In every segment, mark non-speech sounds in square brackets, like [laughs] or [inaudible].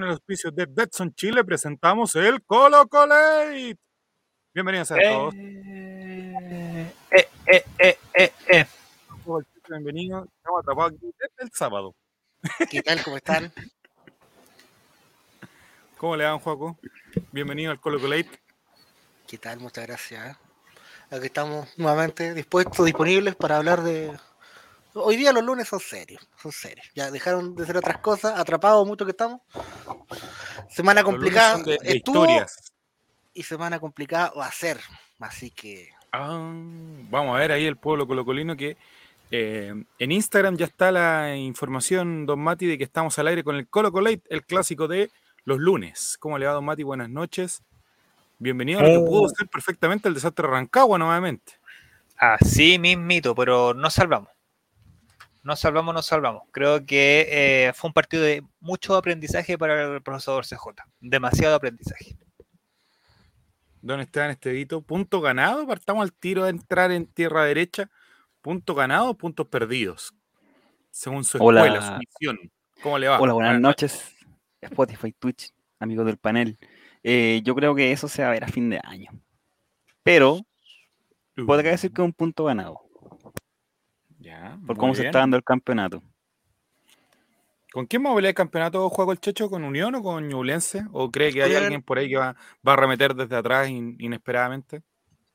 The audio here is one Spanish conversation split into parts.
con el auspicio de Betson Chile presentamos el Colo Colate. Bienvenidos a todos. Eh, eh, eh, eh, eh, eh. Bienvenidos. Estamos atrapados aquí desde el sábado. ¿Qué tal? ¿Cómo están? ¿Cómo le dan, Juaco? Bienvenido al Colo Colate. ¿Qué tal? Muchas gracias. Aquí estamos nuevamente dispuestos, disponibles para hablar de. Hoy día los lunes son serios, son serios. Ya dejaron de ser otras cosas, atrapados mucho que estamos. Semana Los lunes complicada. son de, de estuvo historias. y semana complicada va a ser. Así que. Ah, vamos a ver ahí el pueblo colocolino que eh, en Instagram ya está la información, don Mati, de que estamos al aire con el Colo Colate, el clásico de los lunes. ¿Cómo le va, don Mati? Buenas noches. Bienvenido a lo que pudo ser perfectamente el desastre de Rancagua nuevamente. Así mismito, pero nos salvamos. Nos salvamos, nos salvamos. Creo que eh, fue un partido de mucho aprendizaje para el profesor CJ. Demasiado aprendizaje. Don Esteban Estevito, punto ganado, partamos al tiro de entrar en tierra derecha, punto ganado, puntos perdidos, según su Hola. escuela, su misión. ¿Cómo le va? Hola, buenas noches. Spotify, Twitch, amigos del panel. Eh, yo creo que eso se va a ver a fin de año. Pero Uh, podría decir que es un punto ganado, Ya, por cómo se está dando el campeonato. ¿Con quién va a pelear el campeonato juego el Checho? ¿Con Unión o con Ñublense? ¿O cree que hay alguien por ahí que va, va a remeter desde atrás in- inesperadamente?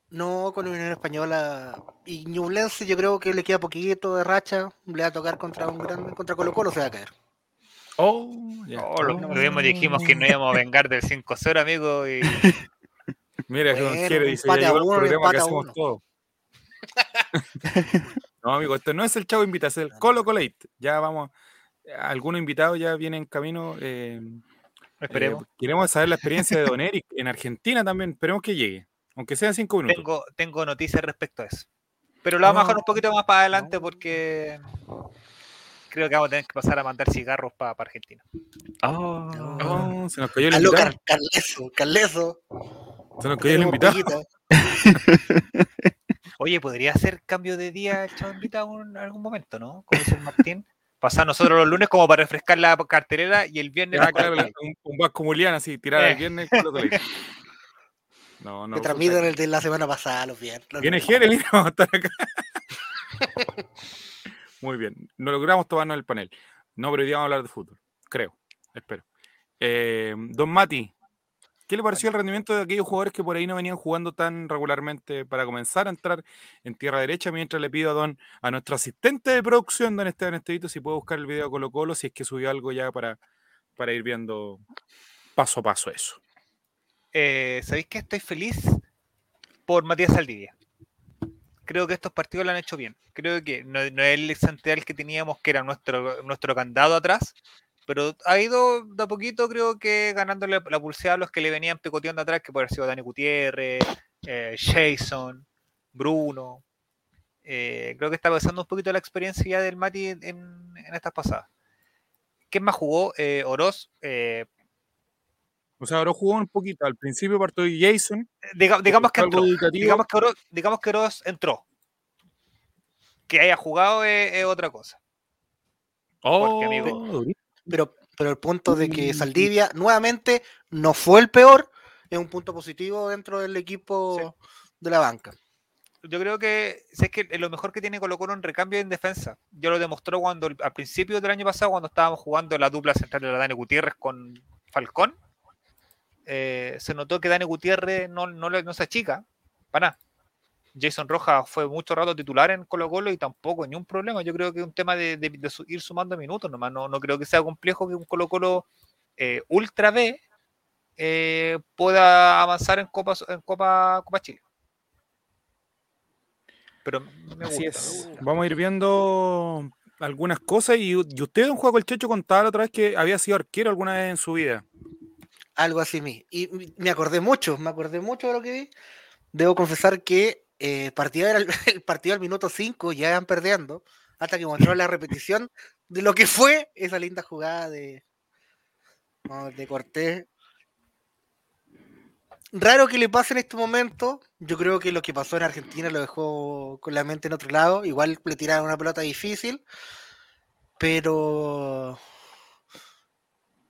No con Unión Española y Ñublense, yo creo que le queda poquito de racha. Le va a tocar contra un grande, contra Colo Colo se va a caer. Oh, ya. Oh, lo, lo mismo dijimos que no íbamos a vengar del 5-0, amigo. Y [laughs] Mira, que Don Bueno, Jere un dice, ya el programa que hacemos uno. [laughs] [laughs] no, amigo, esto no es el Chavo Invita, es el Colo Colate. Ya vamos, algunos invitados ya vienen en camino. eh, esperemos. eh, queremos saber la experiencia de Don Eric en Argentina también. Esperemos que llegue, aunque sean cinco minutos. tengo, tengo noticias respecto a eso. Pero lo vamos a dejar un poquito más para adelante porque creo que vamos a tener que pasar a mandar cigarros para Argentina. Oh, Oh, se nos cayó el Aló, invitado. Car- Carleso, Carleso. Se nos cayó el invitado. [laughs] Oye, podría ser cambio de día invitado en algún momento, ¿no? Como dice el Martín. Pasar nosotros los lunes como para refrescar la cartelera y el viernes la claro, un, un Vasco Mulián así, tirar Eh. el viernes Colo Colate. [laughs] No, no. que transmiten el de la semana pasada, los viernes. Viene lunes. Jere, mira, [laughs] vamos a estar acá. Muy bien, no logramos tomarnos el panel. No, pero hoy día vamos a hablar de fútbol, creo, espero. Eh, don Mati, ¿qué le pareció el rendimiento de aquellos jugadores que por ahí no venían jugando tan regularmente para comenzar a entrar en tierra derecha? Mientras le pido a don a nuestro asistente de producción, don Esteban Estevito, si puede buscar el video de Colo Colo, si es que subió algo ya para, para ir viendo paso a paso eso. Eh, ¿Sabéis que estoy feliz por Matías Saldivia? Creo que estos partidos lo han hecho bien. Creo que no, es el central que teníamos, que era nuestro, nuestro candado atrás, pero ha ido de a poquito, creo que ganándole la pulsada a los que le venían picoteando atrás, que puede haber sido Dani Gutiérrez, eh, Jason, Bruno. Eh, creo que está pasando un poquito la experiencia ya del Mati en, en estas pasadas. ¿Quién más jugó? Eh, Oroz, O sea, ahora jugó un poquito. Al principio partió Jason, diga- digamos que algo entró. educativo. digamos que Oroz, digamos que Oroz entró. Que haya jugado es, es otra cosa. Oh, amigo, durísimo. Pero, pero el punto de que Saldivia nuevamente no fue el peor es un punto positivo dentro del equipo de la banca. Yo creo que si es que lo mejor que tiene Colo Colo en recambio en defensa. Yo lo demostró cuando al principio del año pasado, cuando estábamos jugando la dupla central de la Dani Gutiérrez con Falcón. eh, se notó que Dani Gutiérrez no, no, no se achica, para nada. Jason Rojas fue mucho rato titular en Colo Colo y tampoco ni un problema. Yo creo que es un tema de, de- de su- ir sumando minutos nomás. No, no creo que sea complejo que un Colo Colo eh, Ultra B eh, pueda avanzar en Copa, en Copa, Copa Chile. Pero me Así gusta, es. me gusta. Vamos a ir viendo algunas cosas. Y, y usted, don Juego el Checho, contaba la otra vez que había sido arquero alguna vez en su vida. Algo así mí. Y me acordé mucho, me acordé mucho de lo que vi. Debo confesar que eh, partido era el, [laughs] partido al minuto 5 ya iban perdiendo, hasta que mostró la repetición de lo que fue esa linda jugada de, de Cortés. Raro que le pase en este momento. Yo creo que lo que pasó en Argentina lo dejó con la mente en otro lado. Igual le tiraron una pelota difícil. Pero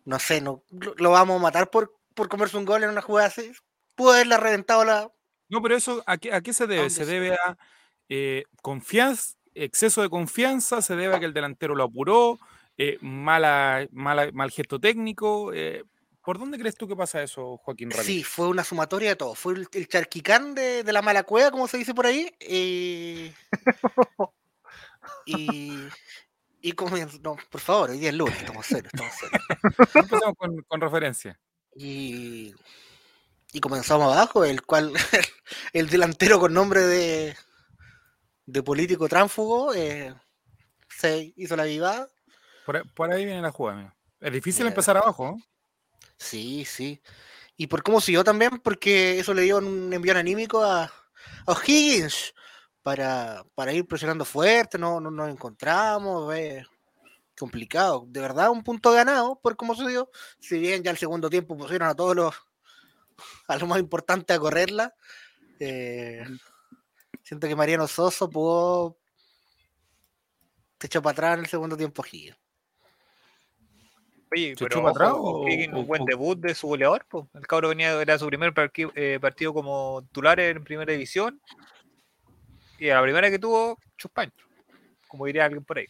no sé, no, lo, lo vamos a matar por, por comerse un gol en una jugada así. Pudo haberla reventado la. No, pero eso, ¿a qué, a qué se debe? Se debe a eh, confianza, exceso de confianza, se debe a que el delantero lo apuró, eh, mala, mala, mal gesto técnico. eh, ¿Por dónde crees tú que pasa eso, Joaquín Ramírez? Sí, fue una sumatoria de todo. Fue el, el charquicán de, de la mala cueva, como se dice por ahí. eh, y. Y. No, por favor, hoy día es lunes, estamos serios, estamos serios. [laughs] Empezamos con, con referencia. Y, y comenzamos abajo, el cual [laughs] el delantero con nombre de, de político tránfugo eh, se hizo la vivada. Por, ahí- por ahí viene la jugada. mira. Es difícil Mira. empezar abajo. Sí, sí. Y por cómo siguió también, porque eso le dio un envión anímico a, a O'Higgins para, para ir presionando fuerte, no, no nos encontramos, eh, complicado. De verdad, un punto ganado por cómo se dio. Si bien ya el segundo tiempo pusieron a todos los, [laughs] a lo más importante a correrla, eh, siento que Mariano Soso pudo te echó para atrás en el segundo tiempo O'Higgins. Oye, ¿Se pero echó para atrás ojo, o- O'Higgins, o- un buen o- debut de su goleador. po. El cabro venía, era su primer parqui- eh, partido como titular en primera división. Y a la primera que tuvo, chuspancho. Como diría alguien por ahí.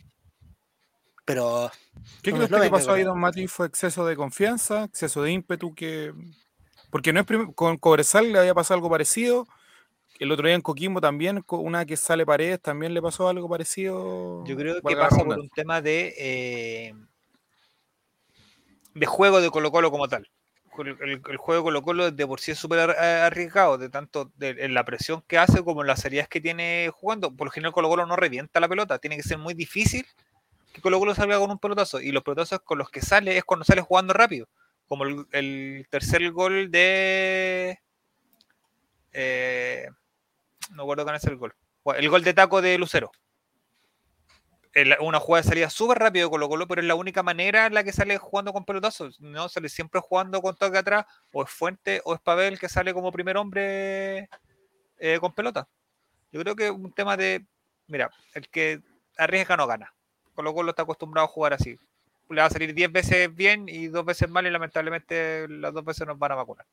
Pero ¿Qué No, crees no que pasó ahí, don Mati? ¿Fue exceso de confianza, exceso de ímpetu? que Porque no es con Cobresal le había pasado algo parecido. El otro día en Coquimbo también, una que sale Paredes, también le pasó algo parecido. Yo creo que pasa por un tema de, eh, de juego de Colo Colo como tal. El, el- el juego de Colo Colo de por sí es súper arriesgado, de tanto de, en la presión que hace como en las salidas que tiene jugando. Por lo general Colo Colo no revienta la pelota, tiene que ser muy difícil que Colo Colo salga con un pelotazo. Y los pelotazos con los que sale es cuando sale jugando rápido. Como el, tercer gol de... eh, no recuerdo cuál es el gol. El gol de taco de Lucero el- una jugada de salida súper rápido Colo Colo, pero es la única manera en la que sale jugando con pelotazos. No sale siempre jugando con toque atrás, o es Fuente o es Pavel que sale como primer hombre eh, con pelota. Yo creo que es un tema de, mira, el que arriesga no gana. Colo Colo está acostumbrado a jugar así. Le va a salir 10 veces bien y dos veces mal y lamentablemente las dos veces nos van a vacunar.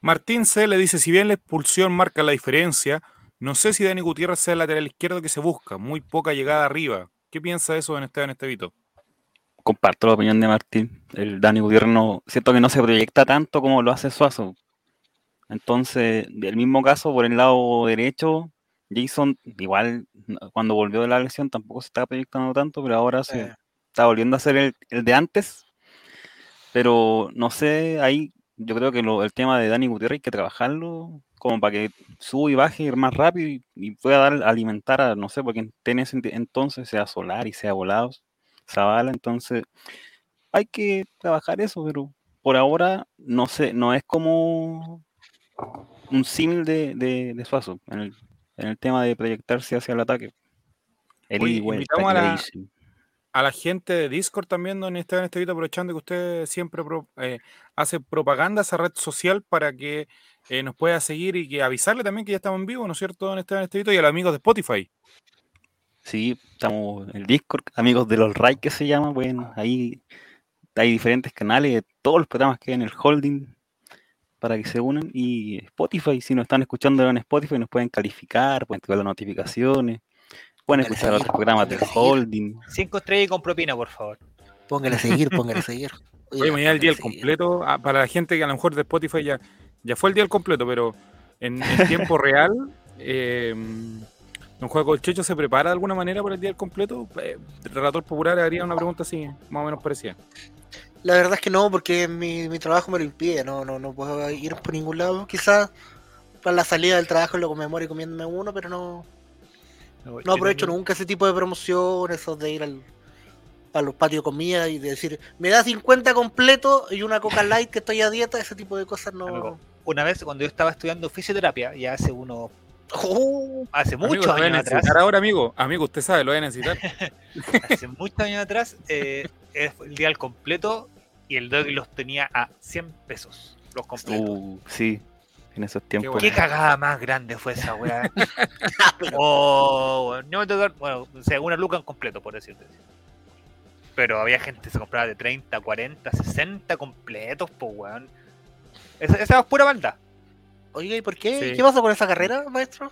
Martín C. le dice, si bien la expulsión marca la diferencia, no sé si Dani Gutiérrez sea el lateral izquierdo que se busca, muy poca llegada arriba. ¿Qué piensa de eso en Esteban Estevito? Comparto la opinión de Martín. El Dani Gutiérrez no, siento que no se proyecta tanto como lo hace Suazo. Entonces, del mismo caso, por el lado derecho, Jason, igual cuando volvió de la lesión tampoco se estaba proyectando tanto, pero ahora se Eh. Está volviendo a ser el, el de antes. Pero no sé, ahí yo creo que lo- el tema de Dani Gutiérrez hay que trabajarlo como para que suba y baje más rápido y, y pueda dar, alimentar a, no sé, porque en ese ent- entonces sea Solar y sea Volados, Zavala, entonces hay que trabajar eso, pero por ahora no sé, no es como un símil de, de, de Suazo en el, en el tema de proyectarse hacia el ataque. El Oye, ida y vuelta invitamos a que le la-. A la gente de Discord también, don Esteban Estevito, aprovechando que usted siempre eh, hace propaganda esa red social para que eh, nos pueda seguir y que avisarle también que ya estamos en vivo, ¿no es cierto, don Esteban Estevito? Y a los amigos de Spotify. Sí, estamos en el Discord, amigos de los Ray que se llama, bueno, ahí hay diferentes canales todos los programas que hay en el holding para que se unan y Spotify, si nos están escuchando en Spotify nos pueden calificar, pueden activar las notificaciones, pueden escuchar seguir, otros programas del holding. Cinco estrellas y con propina, por favor. póngale a seguir, póngale a seguir. [laughs] Oye, mañana el día seguir. completo, ah, para la gente que a lo mejor de Spotify ya, ya fue el día del completo, pero en, en tiempo [laughs] real, eh, Don Juego Checho se prepara de alguna manera para el día del completo. Eh, Relator Popular haría una pregunta así, más o menos parecida. La verdad es que no, porque mi, mi trabajo me lo impide, no, no, no puedo ir por ningún lado. Quizás para la salida del trabajo lo conmemore comiéndome uno, pero no, no aprovecho nunca ese tipo de promoción, eso de ir al, a los patios de comida y de decir, me da 50 completo y una coca light que estoy a dieta, ese tipo de cosas no. Amigo, Una vez cuando yo estaba estudiando fisioterapia, ya hace uno, Oh, hace muchos años atrás, ahora, amigo. Amigo, usted sabe, lo voy a necesitar. [laughs] hace muchos años atrás, eh, es el día al completo y el doggy los tenía a 100 pesos, los completos. Uh, sí, en esos tiempos. ¿Qué cagada más grande fue esa weá? [laughs] oh, weón, no bueno, o sea, una luca en completo, por decirte. Pero había gente que se compraba de 30, 40, 60 completos, pues, weón. Esa, esa es pura maldad. Oiga, ¿y por qué? Sí. ¿Qué pasó con esa carrera, maestro?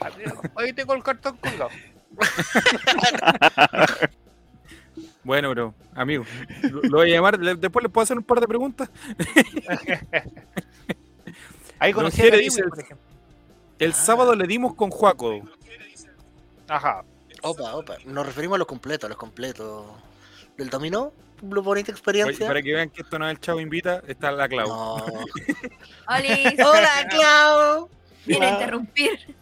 [laughs] Ahí tengo el cartón colgado. [laughs] Bueno, bro, amigo, lo, lo voy a llamar. Después le puedo hacer un par de preguntas. Ahí conocí a por ejemplo. El sábado le dimos con Juaco. Ajá. Opa, opa. Nos referimos a los completos, a los completos. ¿Del dominó? Una bonita Oye, experiencia. para que vean que esto no es el chavo invita, está la Clau. No. [laughs] ¡Hola, Clau! Quiero interrumpir.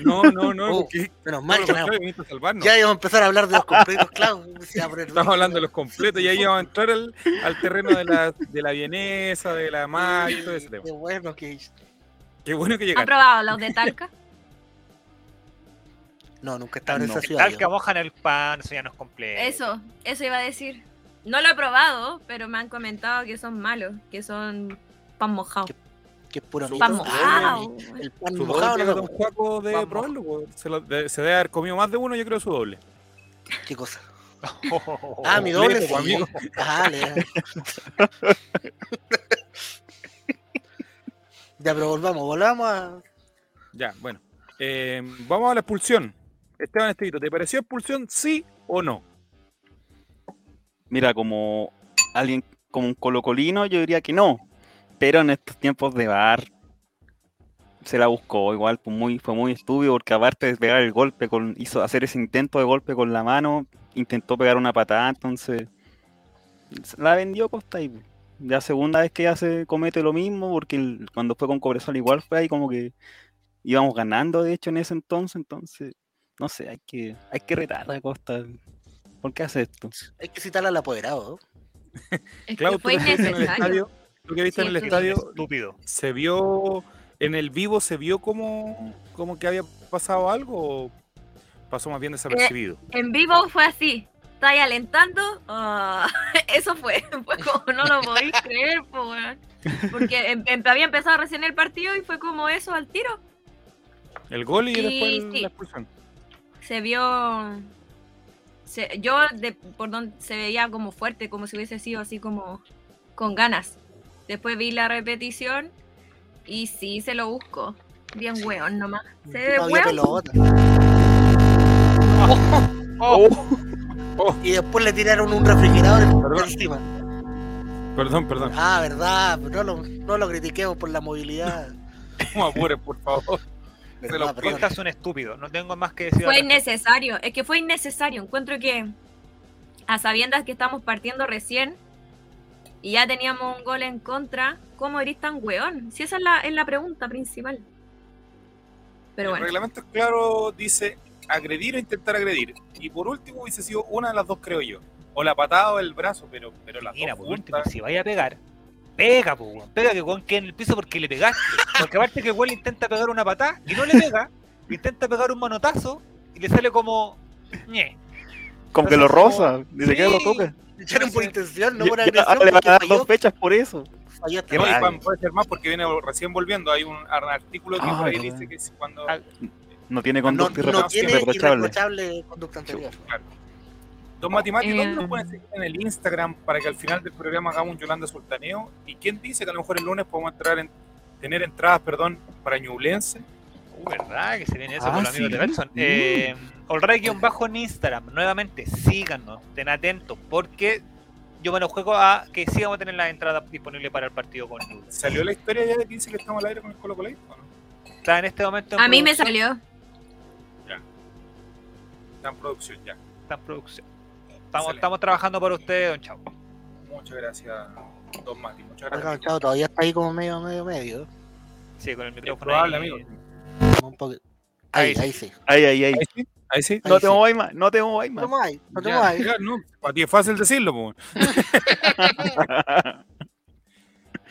No, no, no, Oh, porque Menos mal a salvarnos. Ya íbamos a empezar a hablar de los completos, a poner Estamos hablando de los completos y ahí vamos a entrar al, al terreno de la, de la vienesa, de la mag y todo ese tema. Qué bueno que. Qué bueno que ¿Han llegaste. probado los de Talca? [laughs] No, nunca estaba en No. esa ciudad. Tal yo. mojan el pan, eso ya no es completo. Eso, eso iba a decir. No lo he probado, pero me han comentado que son malos, que son pan mojado. Que es puro mito. Pan Ah, mojado. El pan Su mojado doble no de probarlo, pues, se, lo- de- se debe haber comido más de uno, yo creo su doble. ¿Qué cosa? Oh, [laughs] Ah, mi doble sí. amigo. Ah, le- [laughs] Ya, pero volvamos, volvamos a. Ya, bueno. Eh, vamos a la expulsión. Esteban Estevito, ¿te pareció expulsión sí o no? Mira, como alguien, como un colocolino, yo diría que no. Pero en estos tiempos de bar se la buscó igual, pues muy, fue muy estúpido porque aparte de pegar el golpe, con, hizo hacer ese intento de golpe con la mano, intentó pegar una patada, entonces la vendió Costa y ya segunda vez que ya se comete lo mismo, porque el- cuando fue con Cobresal igual fue ahí como que íbamos ganando de hecho en ese entonces, entonces no sé, hay que, hay que retar a Costa. ¿Por qué hace esto? Hay que citar al apoderado. Es que fue [laughs] innecesario. Tú que viste Sí, en el estadio, Estúpido. ¿se vio en el vivo, se vio como, como que había pasado algo o pasó más bien desapercibido? En vivo fue así. Está ahí alentando. ah, [laughs] eso fue. [laughs] Fue como no lo podéis [laughs] creer, po. Porque em- em- había empezado recién el partido y fue como eso al tiro. El gol y Y después sí. la expulsión. Se vio. se- yo, de, por donde se veía como fuerte, como si hubiese sido así como con ganas. Después vi la repetición y sí se lo busco. Bien weón nomás. Se ve No weón. pelota. Oh, Y después le tiraron un refrigerador Perdón. encima. Perdón, perdón. Ah, verdad. No lo, no lo critiquemos por la movilidad. [laughs] No apures, por favor. Verdad, lo perdón. Costa es un estúpido. No tengo más que decir. Fue innecesario, es que fue innecesario. Encuentro que a sabiendas que estamos partiendo recién y ya teníamos un gol en contra, ¿cómo eres tan weón? Si esa es la, es la pregunta principal. Pero el bueno, reglamento es claro, dice agredir o intentar agredir. Y por último hubiese sido una de las dos, creo yo. O la patada o el brazo, pero, pero las Mira, dos por último, si vaya a pegar, pega, pues, weón. Pega que weón quede en el piso porque le pegaste. Porque aparte que weón le intenta pegar una patada y no le pega, le intenta pegar un manotazo y le sale como. ñe. Como que Entonces, lo como- rosa, ni siquiera lo Sí. toca. Echaron por intención, no Y- por agresión. le van a dar falló, dos fechas por eso. falló esta Que no, puede ser más porque viene recién volviendo. Hay un artículo que Ah, por ahí dice que cuando. Ah, No tiene no, conducta no irrepro- tiene irreprochable. irreprochable conducta anterior. Don Matimati, ¿dónde nos Eh. pueden seguir en el Instagram para que al final del programa hagamos un Yolanda Sultaneo? ¿Y quién dice que a lo mejor el lunes podemos entrar en, tener entradas, perdón, para Ñublense? Uh, ¿verdad? Que se viene eso Ah, con los amigos sí. de Benson. Mm. Eh, bajo en Instagram. Nuevamente, síganos, estén atentos, porque yo me lo juego a que sí vamos a tener las entradas disponibles para el partido con Ñublense. ¿Salió la historia ya de que dice que estamos al aire con el Colo Colo? ahí, ¿o no? Está en este momento en a mí me salió. Está en producción ya. Está en producción. Estamos, trabajando para ustedes, don Chavo. Muchas gracias, Don Mati. Muchas gracias. Chavo, todavía está ahí como medio, medio, medio. Sí, con el Es micrófono. probable, ahí. amigo. Un poco- Ahí, Ahí ahí sí. Ahí, ahí, ahí. Ahí sí, ahí sí. No te sí. mováis más, no te mováis No más. te no te ya, no, para ti es fácil decirlo, pues. [laughs]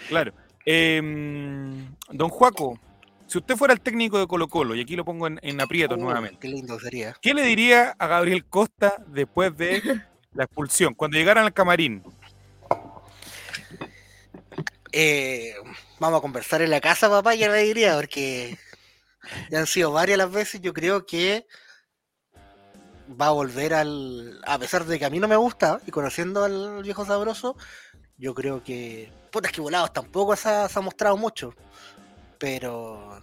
Claro. Em, don Juaco, si usted fuera el técnico de Colo Colo, y aquí lo pongo en, en aprietos Uh, nuevamente, Qué lindo sería. ¿qué le diría a Gabriel Costa después de la expulsión? Cuando llegaran al camarín. Eh, vamos a conversar en la casa, papá, ya le diría, porque ya han sido varias las veces. Yo creo que va a volver al. A pesar de que a mí no me gusta, y conociendo al viejo sabroso, yo creo que. Puta, es que volados tampoco se ha, se ha mostrado mucho. Pero.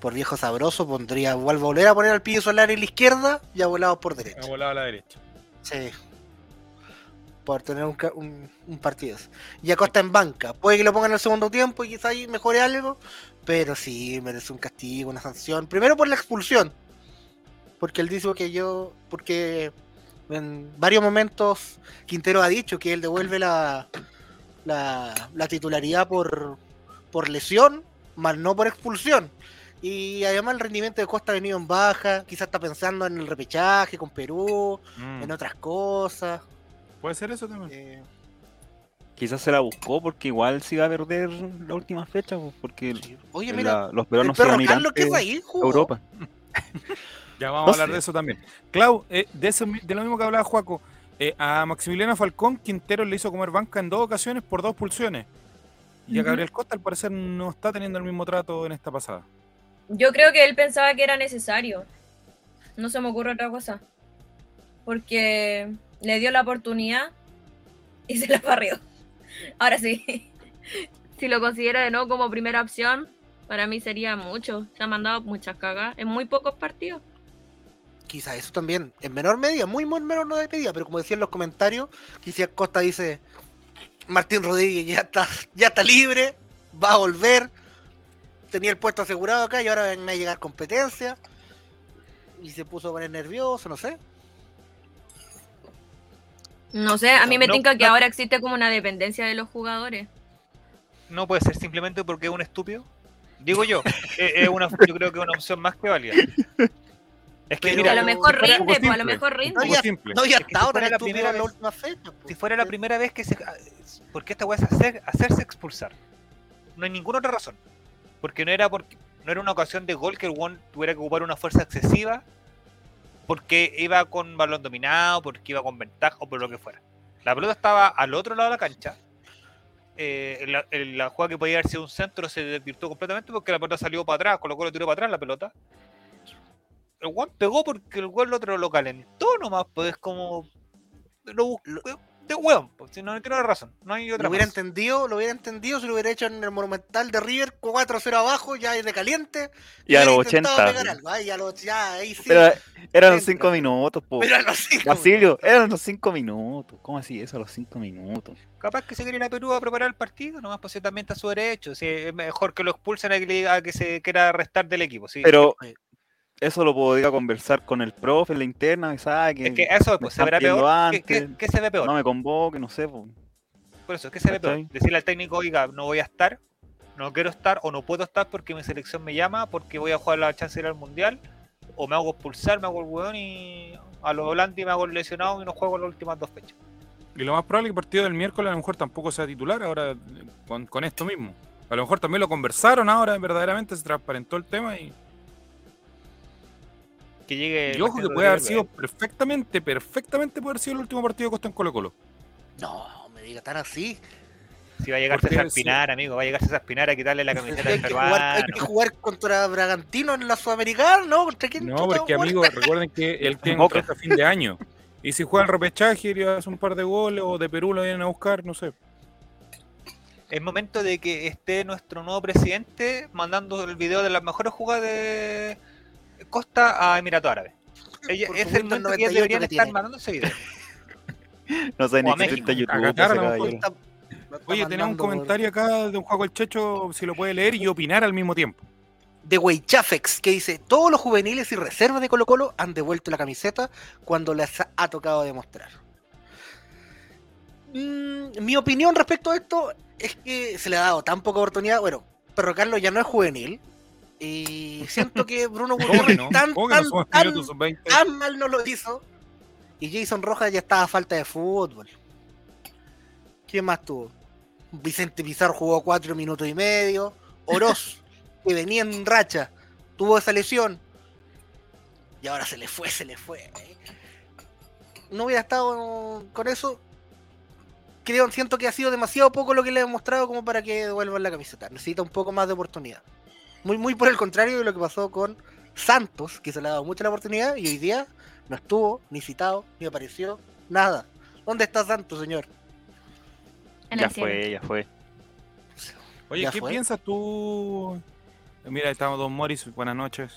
Por viejo sabroso pondría. A volver a poner al pillo solar en la izquierda y a volados por derecha. Ha volado a la derecha. Sí. Por tener un, un, un partido. Y Acosta en banca. Puede que lo pongan en el segundo tiempo y quizá ahí mejore algo. Pero sí, merece un castigo, una sanción. Primero por la expulsión. Porque él dice que yo. Porque en varios momentos Quintero ha dicho que él devuelve la, la, la titularidad por, por lesión, más no por expulsión. Y además el rendimiento de Costa ha venido en baja. Quizás está pensando en el repechaje con Perú Mm, en otras cosas. Puede ser eso también. eh, Quizás se la buscó porque igual se iba a perder la última fecha, porque sí. Oye, la- mira, los peruanos se van a ir. Europa. [laughs] Ya vamos No a hablar sé. de eso también. Clau, eh, de, eso, de lo mismo que hablaba Juaco, eh, a Maximiliano Falcón Quintero le hizo comer banca en dos ocasiones por dos pulsiones. Y a. Gabriel Costa al parecer no está teniendo el mismo trato en esta pasada. Yo creo que él pensaba que era necesario. No se me ocurre otra cosa. Porque le dio la oportunidad y se la barrió. Ahora sí. [laughs] Si lo considera de nuevo como primera opción, para mí sería mucho. Se ha mandado muchas cagas en muy pocos partidos. Quizás eso también, en menor medida, muy, muy menor no de medida, pero como decía en los comentarios, quizás Costa dice, Martín Rodríguez ya está, ya está libre, va a volver, tenía el puesto asegurado acá y ahora van a llegar competencia, y se puso a poner nervioso, no sé. No sé, a mí me No, tinca que no. ahora existe como una dependencia de los jugadores. No puede ser simplemente porque es un estúpido. Digo yo, es, [laughs] es una, yo creo que es una opción más que válida. Es que mira, a lo mejor rinde, pues a lo mejor No, rinde. Poco ya- simple. No Es que si fuera la primera la última fecha. si fuera la primera vez que se... ¿Por qué esta weá es hacer, hacerse expulsar? No hay ninguna otra razón. Porque no era porque no era una ocasión de gol que el one tuviera que ocupar una fuerza excesiva porque iba con balón dominado, porque iba con ventaja o por lo que fuera. La pelota estaba al otro lado de la cancha. Eh, la, la jugada que podía haber sido un centro se desvirtuó completamente porque la pelota salió para atrás, colocó lo tiró para atrás la pelota. El one pegó porque el gol otro lo calentó nomás, pues es como. Lo buscó de hueón, pues, si no, no tiene razón. No hay otra Lo hubiera más. entendido, lo hubiera entendido si lo hubiera hecho en el Monumental de River 4-0 abajo, ya de caliente. Y a los intentado 80. pegar algo, ay, a los- ya, ahí sí. Pero eran los entra. cinco minutos, po. Pero a los cinco Basilio, minutos. eran los cinco minutos. ¿Cómo así eso a los cinco minutos? Capaz que se quiere ir a Perú a preparar el partido, nomás pues si también está su derecho. Si es mejor que lo expulsen a que, le- a que se quiera restar del equipo. ¿sí? Pero. Eso lo podría conversar con el profe en la interna, que sabe que, es que eso me pues, se verá peor. ¿Qué, antes. qué- qué se ve peor? no me convoque, no sé. po. Por eso, ¿qué se ve peor? Decirle al técnico, oiga, no voy a estar, no quiero estar o no puedo estar porque mi selección me llama, porque voy a jugar la chance de ir al mundial, o me hago expulsar, me hago el hueón y a lo volante me hago el lesionado y no juego las últimas dos fechas. Y lo más probable es que el partido del miércoles a lo mejor tampoco sea titular ahora eh, con, con esto mismo. A lo mejor también lo conversaron ahora, verdaderamente se transparentó el tema y, Que llegue. y ojo que puede haber sido perfectamente, perfectamente puede haber sido el último partido de Costa en Colo Colo. No, me diga tan así. Si va a llegar César sí. Pinar, amigo, va a llegar César Pinar a quitarle la camiseta hay, que jugar, hay que jugar contra Bragantino en la Sudamericana, ¿no? ¿Contra quién No, porque vamos a amigos, recuerden que [laughs] él tiene Boca. contrato a fin de año. Y si juega el repechaje y hace un par de goles o de Perú lo vienen a buscar, no sé. Es momento de que esté nuestro nuevo presidente mandando el video de las mejores jugadas de Costa a Emiratos Árabes. Ella- es el momento que ellos 98 deberían que estar mandando ese video. [laughs] No sé O ni México. YouTube. A Qatar. Está- Oye, tenemos un comentario acá de un juego el Checho, si lo puede leer y opinar al mismo tiempo. de Weichafex que dice: Todos los juveniles y reservas de Colo-Colo han devuelto la camiseta cuando les ha tocado demostrar. Mm, mi opinión respecto a esto es que se le ha dado tan poca oportunidad. Bueno, Perro Carlos ya no es juvenil. Y siento que Bruno ¿Cómo que Gutiérrez no? tan, ¿Cómo que no tan, tan, minutos sub-20? tan mal no lo hizo. Y Jason Rojas ya estaba a falta de fútbol. ¿Quién más tuvo? Vicente Pizarro jugó cuatro minutos y medio. Oroz, [laughs] que venía en racha, tuvo esa lesión. Y ahora se le fue, se le fue. No hubiera estado con eso. Creo, siento que ha sido demasiado poco lo que le he demostrado como para que devuelvan la camiseta. Necesita un poco más de oportunidad. Muy, muy por el contrario de lo que pasó con Santos, que se le ha dado mucho la oportunidad, y hoy día no estuvo, ni citado, ni apareció, nada. ¿Dónde está Santos, señor? En Ya fue, ya fue. Oye, Ya ¿qué fue. piensas tú? Mira, estamos Don Morris, buenas noches.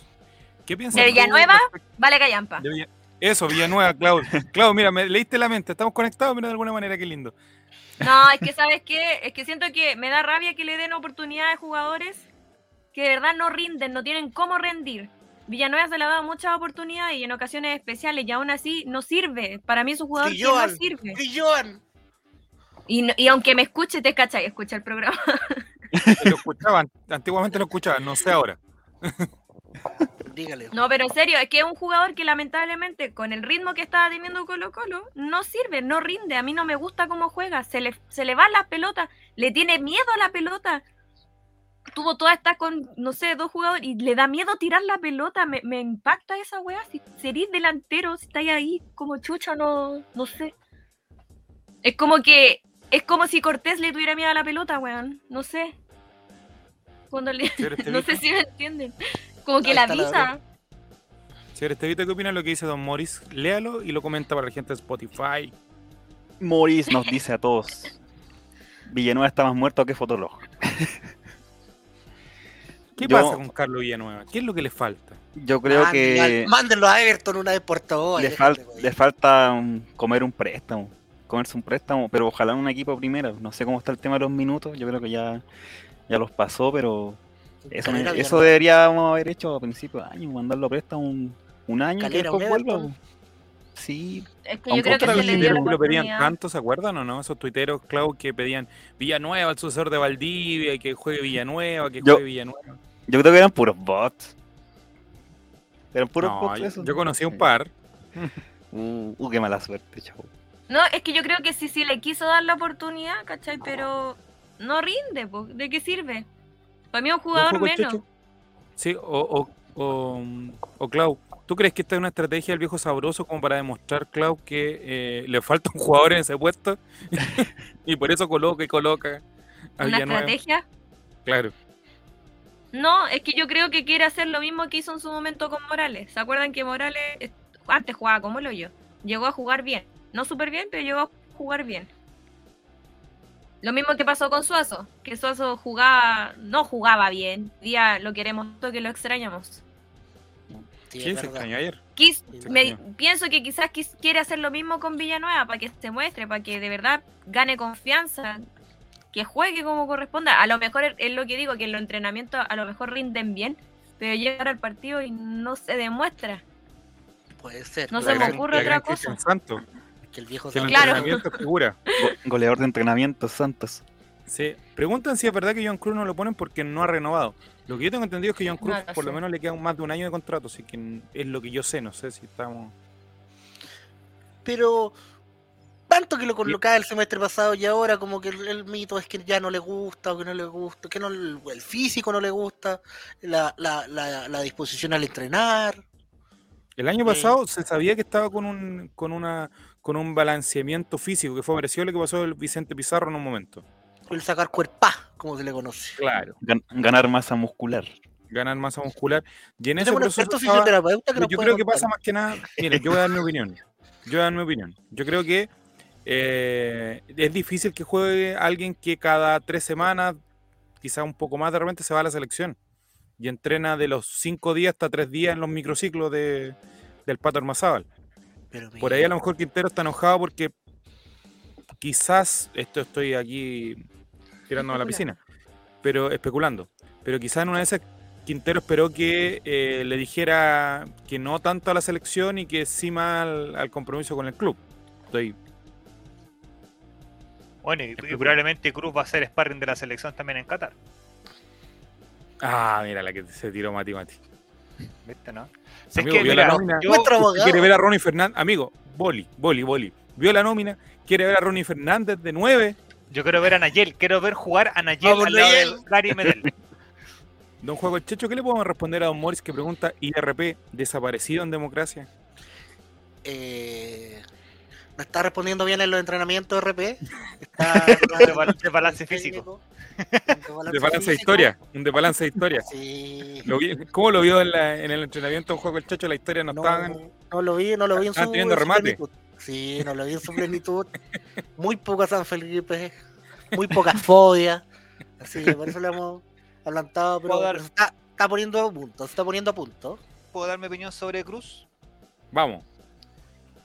¿Qué piensas ¿De Villanueva? Vale, Callampa. de Villa- Eso, Villanueva, Clau. Clau, mira, me leíste la mente, estamos conectados, mira, de alguna manera, qué lindo. No, es que sabes qué, es que siento que me da rabia que le den oportunidades a jugadores que de verdad no rinden, no tienen cómo rendir. Villanueva se le ha dado muchas oportunidades y en ocasiones especiales y aún así no sirve. Para mí es un jugador que no sirve. ¡Y Joan! Y, no- y aunque me escuche, te cachai, escucha el programa. [laughs] Lo escuchaban, antiguamente lo escuchaban, no sé ahora. [laughs] Dígale. No, pero en serio, es que es un jugador que lamentablemente con el ritmo que estaba teniendo Colo Colo no sirve, no rinde. A mí no me gusta cómo juega, se le, se le van las pelotas, le tiene miedo a la pelota. Tuvo todas estas con, no sé, dos jugadores y le da miedo tirar la pelota. Me, me impacta esa weá. Si serís delantero, si estáis ahí como chucha, no, no sé. Es como que, es como si Cortés le tuviera miedo a la pelota, weón. No sé. Cuando le, [laughs] no sé si me entienden. Como que Ahí la avisa. señor Estevito, ¿qué opina de lo que dice Don Morris? Léalo y lo comenta para la gente de Spotify. Morris nos dice a todos. Villanueva está más muerto que Fotolog. [laughs] ¿Qué Yo- pasa con Carlos Villanueva? ¿Qué es lo que le falta? Yo creo Mándenlo que Mándenlo a Everton una vez por todas. le, fal- le falta um, comer un préstamo. Comerse un préstamo, pero ojalá un equipo primero. No sé cómo está el tema de los minutos. Yo creo que ya, ya los pasó, pero eso, Calera, eso deberíamos haber hecho a principio de año, mandarlo a préstamo un, un año que Calera, después un vuelva. Po. Sí, Es que yo creo que se le dio la lo pedían tanto, ¿se acuerdan o no? Esos tuiteros, Clau, que pedían Villanueva, el sucesor de Valdivia, y que juegue Villanueva, que Yo- juegue Villanueva. Yo creo que eran puros bots. Eran puros No, bots yo, esos. yo conocí un par. [laughs] Uh, uh, qué mala suerte, chavo. No, es que yo creo que sí, sí le quiso dar la oportunidad, ¿cachai? Pero no rinde, po. ¿de qué sirve? Para mí es un ¿Un jugador menos. checho? Sí, o, o, o, o Clau, ¿tú crees que esta es una estrategia del viejo sabroso como para demostrar, Clau, que eh, le falta un jugador en ese puesto? [laughs] y por eso coloca y coloca Una estrategia. Claro. No, es que yo creo que quiere hacer lo mismo que hizo en su momento con Morales. ¿Se acuerdan que Morales eh, antes jugaba como lo yo? Llegó a jugar bien. No súper bien, pero llegó a jugar bien. Lo mismo que pasó con Suazo, que Suazo jugaba, no jugaba bien. Hoy Día lo queremos todo que lo extrañamos. Sí, es ¿Quién se extrañó ayer? Quis- me- pienso que quizás quis- quiere hacer lo mismo con Villanueva para que se muestre, para que de verdad gane confianza, que juegue como corresponda. A lo mejor es- lo que digo, que en los entrenamientos a lo mejor rinden bien, pero llegar al partido y no se demuestra. Puede ser. No se me ocurre la otra gran cosa. Que el viejo que el Claro. entrenamiento es figura. Go- goleador de entrenamiento, Santos. Sí. Preguntan si es verdad que John Cruz no lo ponen porque no ha renovado. Lo que yo tengo entendido es que John Cruz No por lo menos le queda más de un año de contrato, así que es lo que yo sé, no sé si estamos... Pero tanto que lo colocaba el semestre pasado y ahora como que el, el mito es que ya no le gusta o que no le gusta, que no el, el físico no le gusta, la, la, la, la disposición al entrenar. El año Sí. pasado se sabía que estaba con un, con una con un balanceamiento físico, que fue parecido a lo que pasó el Vicente Pizarro en un momento. El sacar cuerpa, como se le conoce. Claro. Gan- ganar masa muscular. Ganar masa muscular. Y en Yo ese proceso experto estaba- fisioterapeuta que yo creo que pasa más que nada. Miren, yo voy a dar mi opinión. Yo voy a dar mi opinión. Yo creo que eh, es difícil que juegue alguien que cada tres semanas, quizás un poco más de repente, se va a la selección y entrena de los cinco días hasta tres días en los microciclos de, del Pato Armazábal. Pero Por ahí a lo mejor Quintero está enojado porque quizás, esto estoy aquí tirando a la piscina, pero especulando, pero quizás en una de esas Quintero esperó que eh, le dijera que no tanto a la selección y que sí más al, al compromiso con el club. Estoy, Bueno, y, y probablemente Cruz va a ser sparring de la selección también en Qatar. ah, mira la que se tiró Mati Mati. ¿Viste, no? Si es Amigo, que, vio la nómina. yo- Nuestro Usted abogado. quiere ver a Ronnie Fernández, amigo, boli, boli, boli. Vio la nómina, quiere ver a Ronnie Fernández de 9. yo quiero ver a Nayel, quiero ver jugar a Nayel Vamos, al lado Nayel. de Gary Medel. [laughs] Don Juego Checho, ¿qué le podemos responder a Don Morris que pregunta IRP desaparecido en democracia? eh, no está respondiendo bien en los entrenamientos RP. Está De bal- de balance físico. Un de balance de historia. Un de balance de historia. Sí. Lo vi- ¿Cómo lo vio en, la- en el entrenamiento de juego el Chacho? La historia no, No, estaba. no lo vi, no lo vi en su, teniendo en su remate. plenitud. Sí, no lo vi en su plenitud. Muy poca San Felipe, muy poca fobia. Así que por eso le hemos adelantado, pero, dar- está, está poniendo a punto, se está poniendo a punto. ¿Puedo dar mi opinión sobre Cruz? Vamos.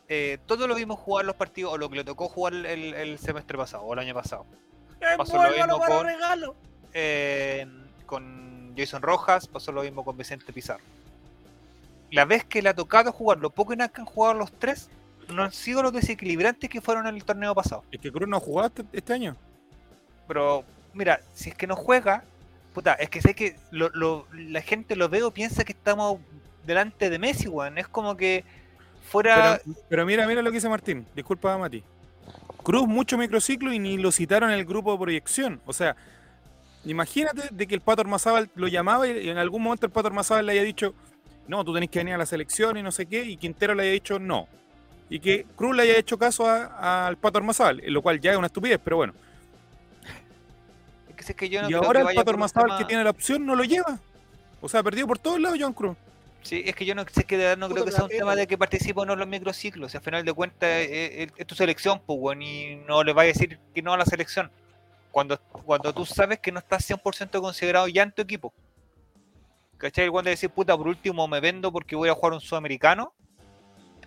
Eh, todos lo vimos jugar los partidos, o lo que le tocó jugar el, el semestre pasado, o el año pasado. Pasó lo mismo para con- regalo. Eh, con Jason Rojas, pasó lo mismo con Vicente Pizarro. La vez que le ha tocado jugar, lo poco y nada que han jugado los tres, no han sido los desequilibrantes que fueron en el torneo pasado. Es que Cruz no ha jugado este, este año. Pero, mira, si es que no juega, puta, es que sé que lo- lo- la gente lo veo piensa que estamos delante de Messi, weón. Es como que fuera. Pero, pero mira, mira lo que dice Martín. Disculpa, Mati. Cruz mucho microciclo y ni lo citaron en el grupo de proyección. O sea, imagínate de que el Pato Armazábal lo llamaba y en algún momento el Pato Armazábal le haya dicho, no, tú tenés que venir a la selección y no sé qué, y Quintero le haya dicho no. Y que Cruz le haya hecho caso al Pato Armazábal, lo cual ya es una estupidez, pero bueno. es que, si es que yo no y ahora que el Pato Armazábal tema- que tiene la opción no lo lleva. O sea, perdido por todos lados Joan Cruz. Sí, es que yo no sé que de verdad no Puta, creo que sea un pena, tema de que participe o no en los microciclos. Si al final de cuentas eh, eh, es, tu selección, pues, weón, y no le vaya a decir que no a la selección. Cuando, cuando tú sabes que no estás 100% considerado ya en tu equipo. ¿Cachai? De decir, puta, por último me vendo porque voy a jugar un sudamericano.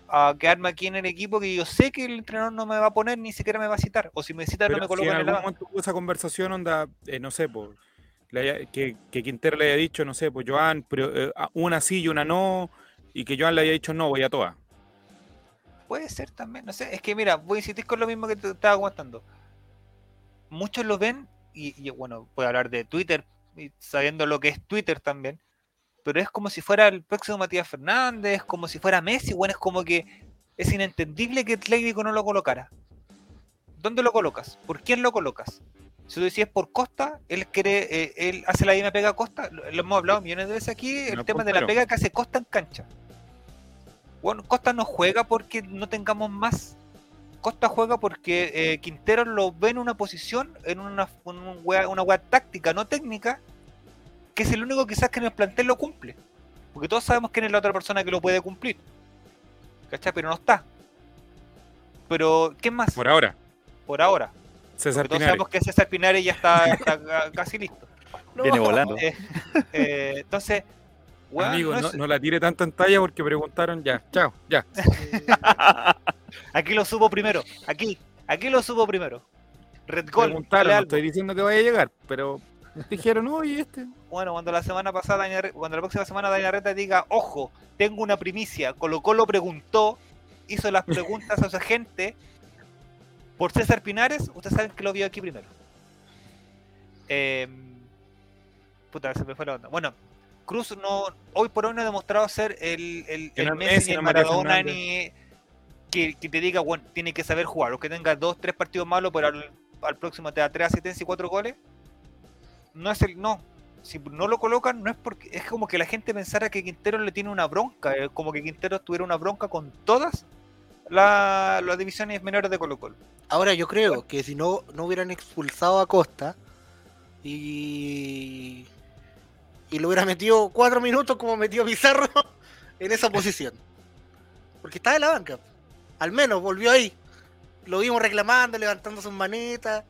A quedarme aquí en el equipo que yo sé que el entrenador no me va a poner ni siquiera me va a citar. O si me cita no me si coloca en en el algún banco. momento hubo esa conversación, onda, eh, no sé, por, que, que Quintero le haya dicho, no sé, pues Joan, pero, eh, a- una sí y una no, y que Joan le haya dicho no, voy a todas. Puede ser también, no sé. Es que mira, voy a insistir con lo mismo que te estaba comentando. Muchos lo ven, y, bueno, puedo hablar de Twitter, sabiendo lo que es Twitter también, pero es como si fuera el próximo Matías Fernández, como si fuera Messi, bueno, es como que es inentendible que técnico no lo colocara. ¿Dónde lo colocas? ¿Por quién lo colocas? Si tú decías por Costa, él quiere, eh, él hace la misma pega a Costa, lo, lo hemos hablado millones de veces aquí, el No, tema de la pega que hace Costa en cancha. Bueno, Costa no juega porque no tengamos más. Costa juega porque eh, Quintero lo ve en una posición, en una, en un wea- una wea táctica, no técnica, que es el único quizás que en el plantel lo cumple. Porque todos sabemos quién es la otra persona que lo puede cumplir. ¿Cachai? Pero no está. Pero, ¿qué más? Por ahora, Por ahora. César todos sabemos que César Pinares ya está, está [laughs] ca- casi listo. Viene volando. Eh, eh, entonces, weón, Amigo, no no, es- no la tire tanto en talla porque preguntaron ya. Chao, ya. aquí lo subo primero. Aquí, aquí lo subo primero. Red Gold. Preguntaron, no estoy diciendo que vaya a llegar, pero dijeron, oye, este. Bueno, cuando la semana pasada, cuando la próxima semana Dani Arreta diga, ojo, tengo una primicia, Colo Colo preguntó, hizo las preguntas a su gente por César Pinares, ustedes saben que lo vio aquí primero. Eh, puta, se me fue la onda. Bueno, Cruz no, hoy por hoy no ha demostrado ser el, el, el no Messi, el Maradona, ni que, que te diga, bueno, tiene que saber jugar, o que tenga dos, tres partidos malos, pero al, al próximo te da tres asistencias y cuatro goles. No es el, no, si no lo colocan, no es porque es como que la gente pensara que Quintero le tiene una bronca, es como que Quintero tuviera una bronca con todas la- las divisiones menores de Colo Colo. Ahora yo creo que si no, no hubieran expulsado a Costa y, y lo hubiera metido cuatro minutos como metió Pizarro [laughs] en esa posición. Porque estaba en la banca. Al menos volvió ahí. Lo vimos reclamando, levantando sus manitas.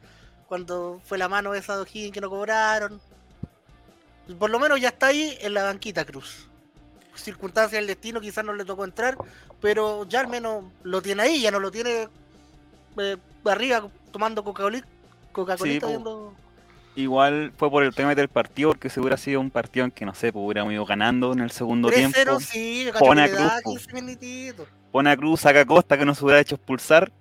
Cuando fue la mano esa de O'Higgins que no cobraron. Por lo menos ya está ahí en la banquita Cruz. Circunstancias del destino quizás no le tocó entrar, pero ya al menos lo tiene ahí, ya no lo tiene eh, arriba tomando Coca-Cola. Coca-Cola Sí, viendo. Igual fue por el tema del partido, porque si hubiera sido un partido en que, no sé, pues hubiéramos ido ganando en el segundo tiempo. 3-0, sí, pone a Cruz, po. 15 minutitos. Pone a Cruz, saca Costa que no se hubiera hecho expulsar.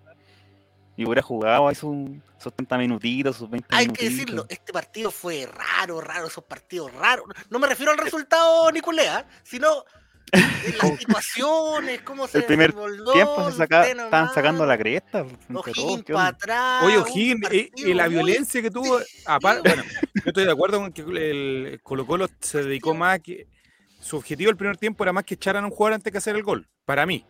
Y hubiera jugado ahí sus, sus 30 minutitos, sus 20 Hay que decirlo, este partido fue raro, raro, esos partidos raros. No me refiero al resultado, Nicolea, sino en las [laughs] situaciones, cómo se El primer tiempo se saca, estaban sacando la cresta. O'Higgins ¿qué para atrás. Oye, O'Higgins, eh, eh, partido la violencia que tuvo, aparte, bueno, yo estoy de acuerdo con que el Colo Colo se dedicó más a que su objetivo el primer tiempo era más que echaran a un jugador antes que hacer el gol, para mí.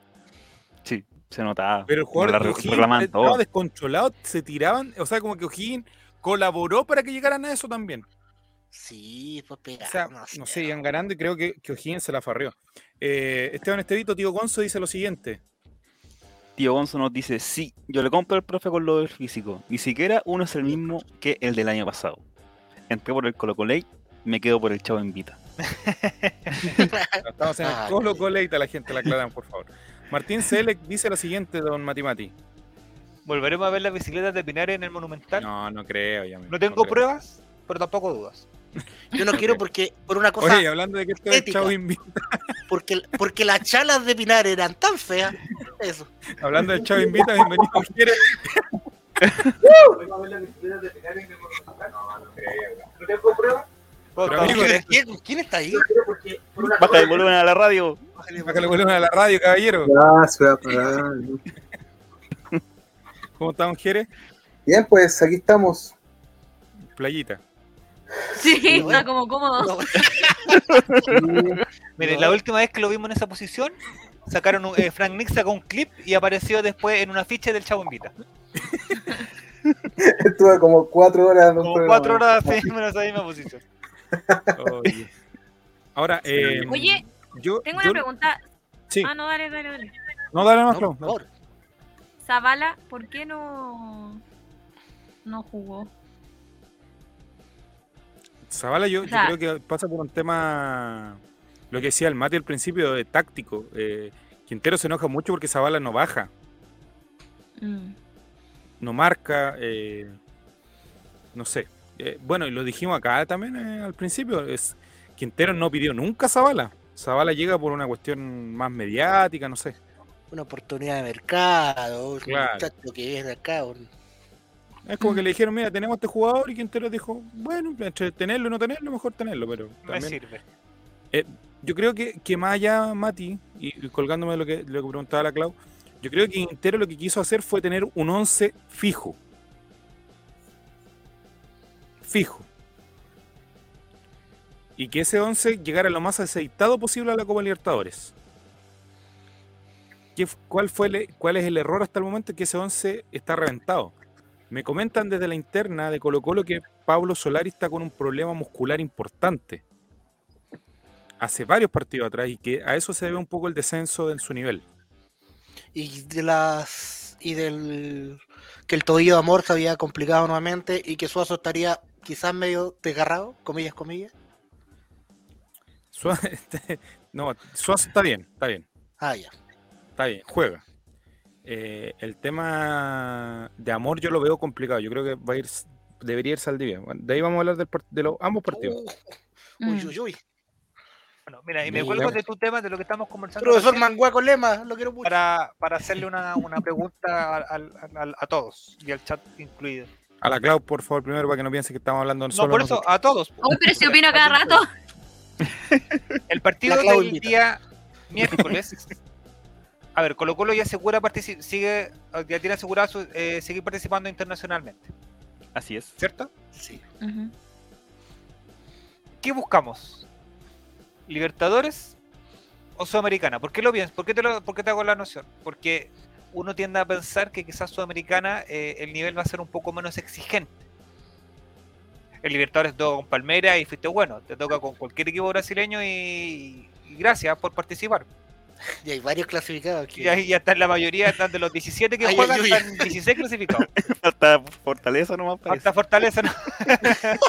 Sí, se notaba. Pero el jugador la de O'Higgins estaba todo. descontrolado, se tiraban, o sea, como que O'Higgins colaboró para que llegaran a eso también. Sí, pues O pegar. sea, no sé, iban ganando y creo que, que O'Higgins se la farrió. Eh, Esteban Estevito, tío Gonzo, dice lo siguiente. Tío Gonzo nos dice, sí, yo le compro al profe con lo del físico. Ni siquiera uno es el mismo que el del año pasado. Entré por el Colo Coley, me quedo por el Chavo Invita. [laughs] Estamos en el Ah, Colo Coleita, la gente la aclaran, por favor. Martín Selec dice lo siguiente, don Matimati. ¿Volveremos a ver las bicicletas de Pinares en el Monumental? No, No, no creo. ya me- tengo creo. pruebas, pero tampoco dudas. Yo no quiero porque, por una cosa, Oye, hablando de que esto es ética. Chavo Invita, porque, porque las chalas de Pinar eran tan feas. Eso. hablando del Chavo Invita, bienvenido. ¿Quiere? Pero, amigo, ¿Quién, está ahí? El volumen a la radio. Bájale volumen a la radio, caballero. ¿no? [laughs] ¿Cómo estamos, Jere? Bien, pues aquí estamos. Playita. Sí, No, está eh. como cómodo. No, Mire, No. la última vez que lo vimos en esa posición, sacaron un, eh, Frank Nick sacó un clip y apareció después en una ficha del Chavo Invita. [laughs] Estuve como cuatro horas. en un Como programa. cuatro horas en esa misma posición. Oye. Ahora, eh, Oye, yo, Tengo yo- una pregunta. Sí. Ah, no, dale, dale, dale. No, dale más, no, favor. Zavala, ¿por qué no, no jugó? Zavala yo, yo O sea- creo que pasa por un tema, lo que decía el Mati al principio, de táctico. Eh, Quintero se enoja mucho porque Zavala no baja, Mm. no marca, eh, no sé. Eh, bueno, y lo dijimos acá también eh, al principio, es Quintero no pidió nunca a Zavala. Zavala llega por una cuestión más mediática, no sé. Una oportunidad de mercado. Un Claro. muchacho que viene acá. un- Es como que le dijeron, mira, tenemos este jugador y Quintero dijo, bueno, entre tenerlo y no tenerlo, mejor tenerlo, pero Me también sirve. yo creo que, que más allá, Mati, y, y colgándome de lo que, lo que preguntaba la Clau, yo creo que Quintero lo que quiso hacer fue tener un 11 fijo. Fijo. Y que ese 11 llegara lo más aceitado posible a la Copa Libertadores. ¿Qué cuál, fue ¿Cuál es el error hasta el momento? Que ese 11 está reventado. Me comentan desde la interna de Colo Colo que Pablo Solari está con un problema muscular importante hace varios partidos atrás y que a eso se debe un poco el descenso en su nivel. Y de las. Y del. Que el tobillo de amor se había complicado nuevamente y que Suazo estaría quizás medio desgarrado, comillas, comillas. [laughs] Este, no, Suazo está bien, está bien, Ah, ya. está bien, juega. Eh, el tema de amor yo lo veo complicado. Yo creo que va a ir, debería ir Saldivia. Bueno, de ahí vamos a hablar del de los ambos partidos. Uh, uy, Mm. uy, uy. Bueno, mira, y me Mira. cuelgo de tu tema, de lo que estamos conversando. Profesor Manguaco Lema, lo quiero mucho. para, para hacerle una, una pregunta al- al- al- a todos y al chat incluido. A la Clau, por favor, primero para que no piense que estamos hablando No, solo por eso, nosotros. a todos. Uy, pero si opino cada rato. El partido del invita. día miércoles. A ver, Colo Colo ya asegura sigue, ya tiene asegurado su- eh, seguir participando internacionalmente, Así es. ¿cierto? Sí. ¿Qué buscamos? ¿Libertadores o Sudamericana? ¿Por qué lo piensas? ¿Por qué te, lo- por qué te hago la noción? Porque uno tiende a pensar que quizás Sudamericana eh, el nivel va a ser un poco menos exigente. El Libertadores te toca con Palmeiras y fuiste bueno. Te toca con cualquier equipo brasileño y, y gracias por participar. [laughs] Y hay varios clasificados aquí. Y ahí ya están la mayoría, están de los 17 que Ay, juegan, ay, ay. están 16 clasificados. [laughs] Falta Fortaleza nomás parece. Falta Fortaleza, ¿no? [laughs]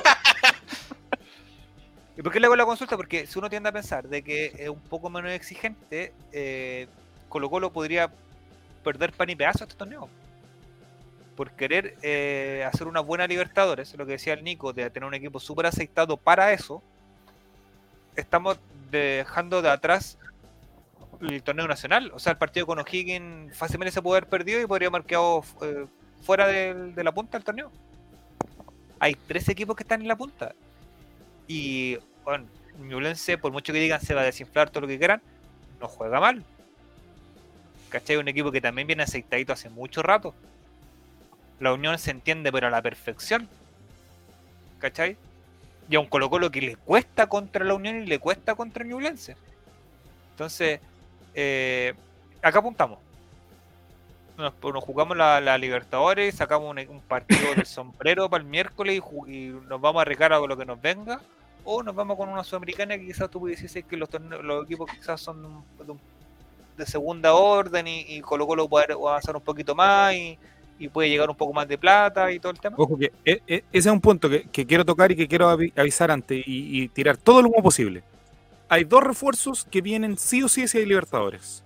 ¿Y por qué le hago la consulta? Porque si uno tiende a pensar de que es un poco menos exigente, eh, Colo Colo podría perder pan y pedazo a este torneo. Por querer eh, hacer una buena Libertadores, lo que decía el Nico, de tener un equipo súper aceitado para eso, estamos dejando de atrás el torneo nacional. O sea, el partido con O'Higgins fácilmente se puede haber perdido y podría haber quedado eh, fuera de la punta del torneo. Hay tres equipos que están en la punta. Y, bueno, Ñublense, por mucho que digan se va a desinflar todo lo que quieran, no juega mal. ¿Cachai? Un equipo que también viene aceitadito hace mucho rato. La unión se entiende, pero a la perfección. ¿Cachai? Y a un Colo Colo que le cuesta contra la Unión y le cuesta contra Ñublense. Entonces, eh, acá apuntamos. nos, pues, nos jugamos la, la Libertadores, sacamos un, un partido del [coughs] sombrero para el miércoles y, nos vamos a arriesgar a lo que nos venga, o nos vamos con una sudamericana que quizás tú pudieses decir que los, los equipos quizás son de, un- de segunda orden y, y Colo Colo puede avanzar un poquito más y, y puede llegar un poco más de plata y todo el tema. Ojo que e- e- ese es un punto que, que quiero tocar y que quiero avi- avisar antes y, y tirar todo el humo posible. Hay dos refuerzos que vienen sí o sí si hay Libertadores.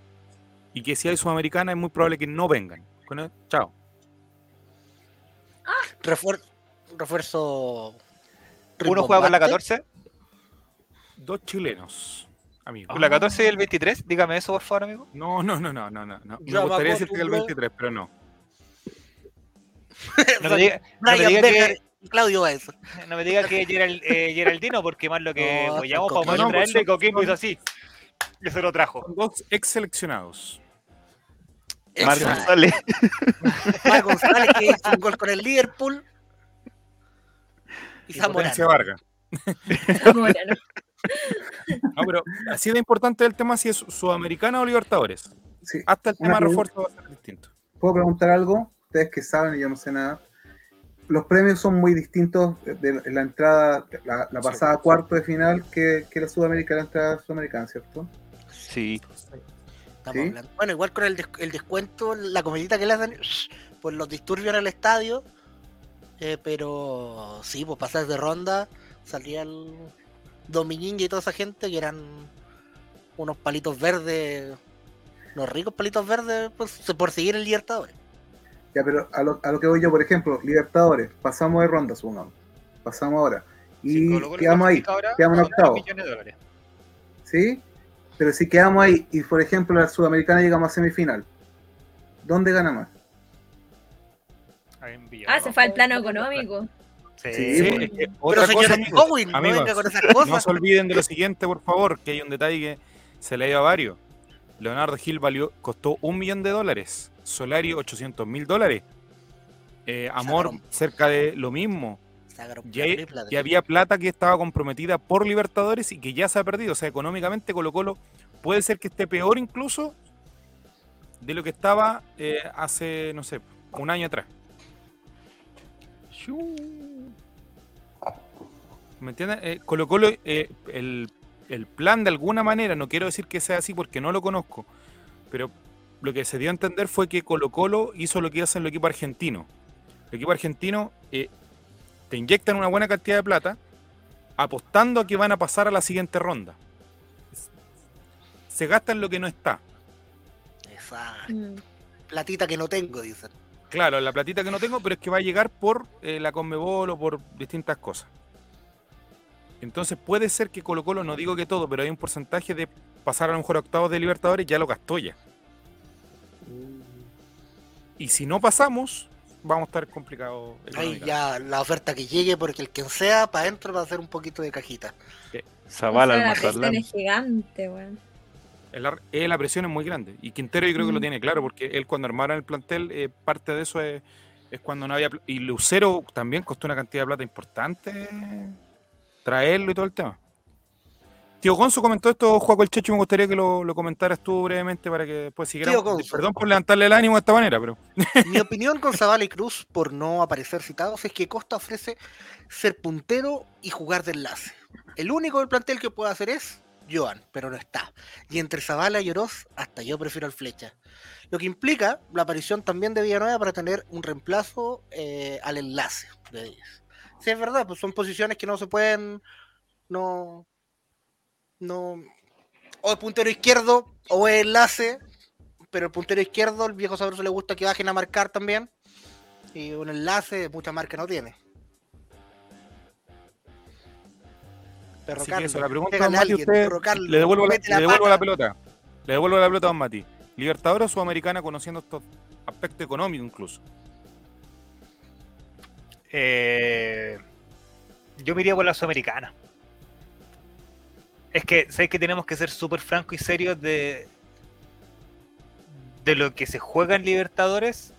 Y que si hay Sudamericana es muy probable que no vengan. Con el- chao. Refuer- refuerzo. Uno juega con la rimbombante. 14, Dos chilenos, amigos. con la 14 y el 23, dígame eso por favor, amigo. No, no, no, no, no, no. Me gustaría decirte que el acostumbré. 23, pero no. [laughs] No me diga, no me Brian diga Becker que, y Claudio Baez. [laughs] no me diga que Gerald- eh, Geraldino, porque más lo que No, apoyamos Coquimbo. para No, traerle, Coquimbo hizo así. Y se lo trajo. Dos ex seleccionados. Marco. González. [laughs] Marco González que hizo un gol con el Liverpool. Y Y Zamorano. Vargas. Zamorano. No, pero así de importante el tema si es Sudamericana o Libertadores. Sí. Hasta el Una tema refuerzo va a ser distinto. ¿Puedo preguntar algo? Ustedes que saben y yo no sé nada. Los premios son muy distintos de la entrada, la, la pasada cuarto de final que, que la Sudamericana, la entrada sudamericana, ¿cierto? Sí. Estamos ¿Sí? hablando. Bueno, igual con el, des- el descuento, la comidita que le hacen por los disturbios en el estadio. eh, pero sí, pues pasar de ronda, salía el Dominguín y toda esa gente que eran unos palitos verdes, unos ricos palitos verdes, pues se- por seguir el Libertadores. Ya, pero a lo, a lo que voy yo, por ejemplo, Libertadores, pasamos de ronda, supongamos. Pasamos ahora. Y Sí, quedamos ahí, ahora quedamos en octavo. millones de dólares. ¿sí? Pero si quedamos ahí y, por ejemplo, la Sudamericana llegamos a semifinal, ¿dónde gana más? Ah, se fue al plano económico. Sí, Sí, Pero otra cosa, señor amigos, Owen, no amigos, venga con esas no se olviden de lo siguiente, por favor, que hay un detalle que se le ha ido a varios. Leonardo Gil valió, costó un millón de dólares. Solari 800 mil dólares. Eh, Amor cerca de lo mismo. Ya, ya había plata que estaba comprometida por Libertadores y que ya se ha perdido. O sea, económicamente Colo Colo puede ser que esté peor incluso de lo que estaba eh, hace, no sé, un año atrás. ¿Me entiendes? Eh, Colo Colo, eh, el, el plan de alguna manera, no quiero decir que sea así porque no lo conozco, pero lo que se dio a entender fue que Colo Colo hizo lo que hace el equipo argentino. El equipo argentino eh, te inyectan una buena cantidad de plata apostando a que van a pasar a la siguiente ronda. Se gastan lo que no está. Esa Mm. platita que no tengo, dicen. Claro, la platita que no tengo, pero es que va a llegar por eh, la Conmebol o por distintas cosas. Entonces puede ser que Colo Colo, no digo que todo, pero hay un porcentaje de pasar a lo mejor a octavos de Libertadores, ya lo gastó ya. Y si no pasamos, vamos a estar complicados. Ahí ya la oferta que llegue, porque el quien sea, para adentro va a hacer un poquito de cajita. Zavala O al sea, la presión es gigante, weón. El- eh, la presión es muy grande. Y Quintero yo creo que lo Mm. tiene claro, porque él cuando armaron el plantel, eh, parte de eso es, es cuando no había... Y Lucero también costó una cantidad de plata importante traerlo y todo el tema. Tío Gonzo comentó esto, Juaco el Checho, y me gustaría que lo, lo comentaras tú brevemente para que después siguiéramos. Tío Gonzo. Perdón por levantarle el ánimo de esta manera, pero... [laughs] Mi opinión con Zavala y Cruz, por no aparecer citados, es que Costa ofrece ser puntero y jugar de enlace. El único del plantel que puede hacer es Joan, pero no está. Y entre Zavala y Oroz, hasta yo prefiero al Flecha. Lo que implica la aparición también de Villanueva para tener un reemplazo eh, al enlace de ellos. Sí, es verdad, pues son posiciones que no se pueden. No. No. O es puntero izquierdo o es enlace, pero el puntero izquierdo, el viejo sabroso le gusta que bajen a marcar también. Y un enlace, mucha marca no tiene. Perro Así que Carlos, eso, la pregunta, a Mati, alguien, usted- Perro Carlos, le devuelvo, la, mete le devuelvo la pelota. Le devuelvo la pelota a Don Mati. Libertadores o Sudamericana conociendo estos aspectos económicos incluso. Eh, yo me iría por la Sudamericana. Es que sé que tenemos que ser súper francos y serios de, de lo que se juega en Libertadores.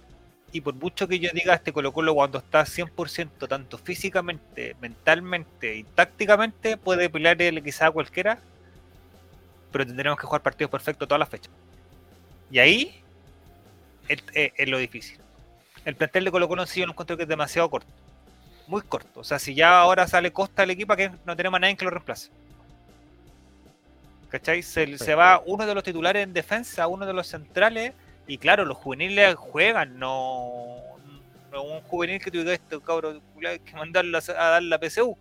Y por mucho que yo diga este Colo Colo cuando está 100% tanto físicamente, mentalmente y tácticamente, puede pelear el quizá a cualquiera. Pero tendremos que jugar partidos perfectos todas las fechas. Y ahí es, es- lo difícil. El plantel de Colo Colo sí yo lo encuentro que es demasiado corto. Muy corto. O sea, si ya ahora sale Costa del equipo, que no tenemos a nadie que lo reemplace. ¿Cachai? Se, se va uno de los titulares en defensa, uno de los centrales, y claro, los juveniles juegan, no, no un juvenil que tuviera este hay que mandarlo a, a dar la PSU.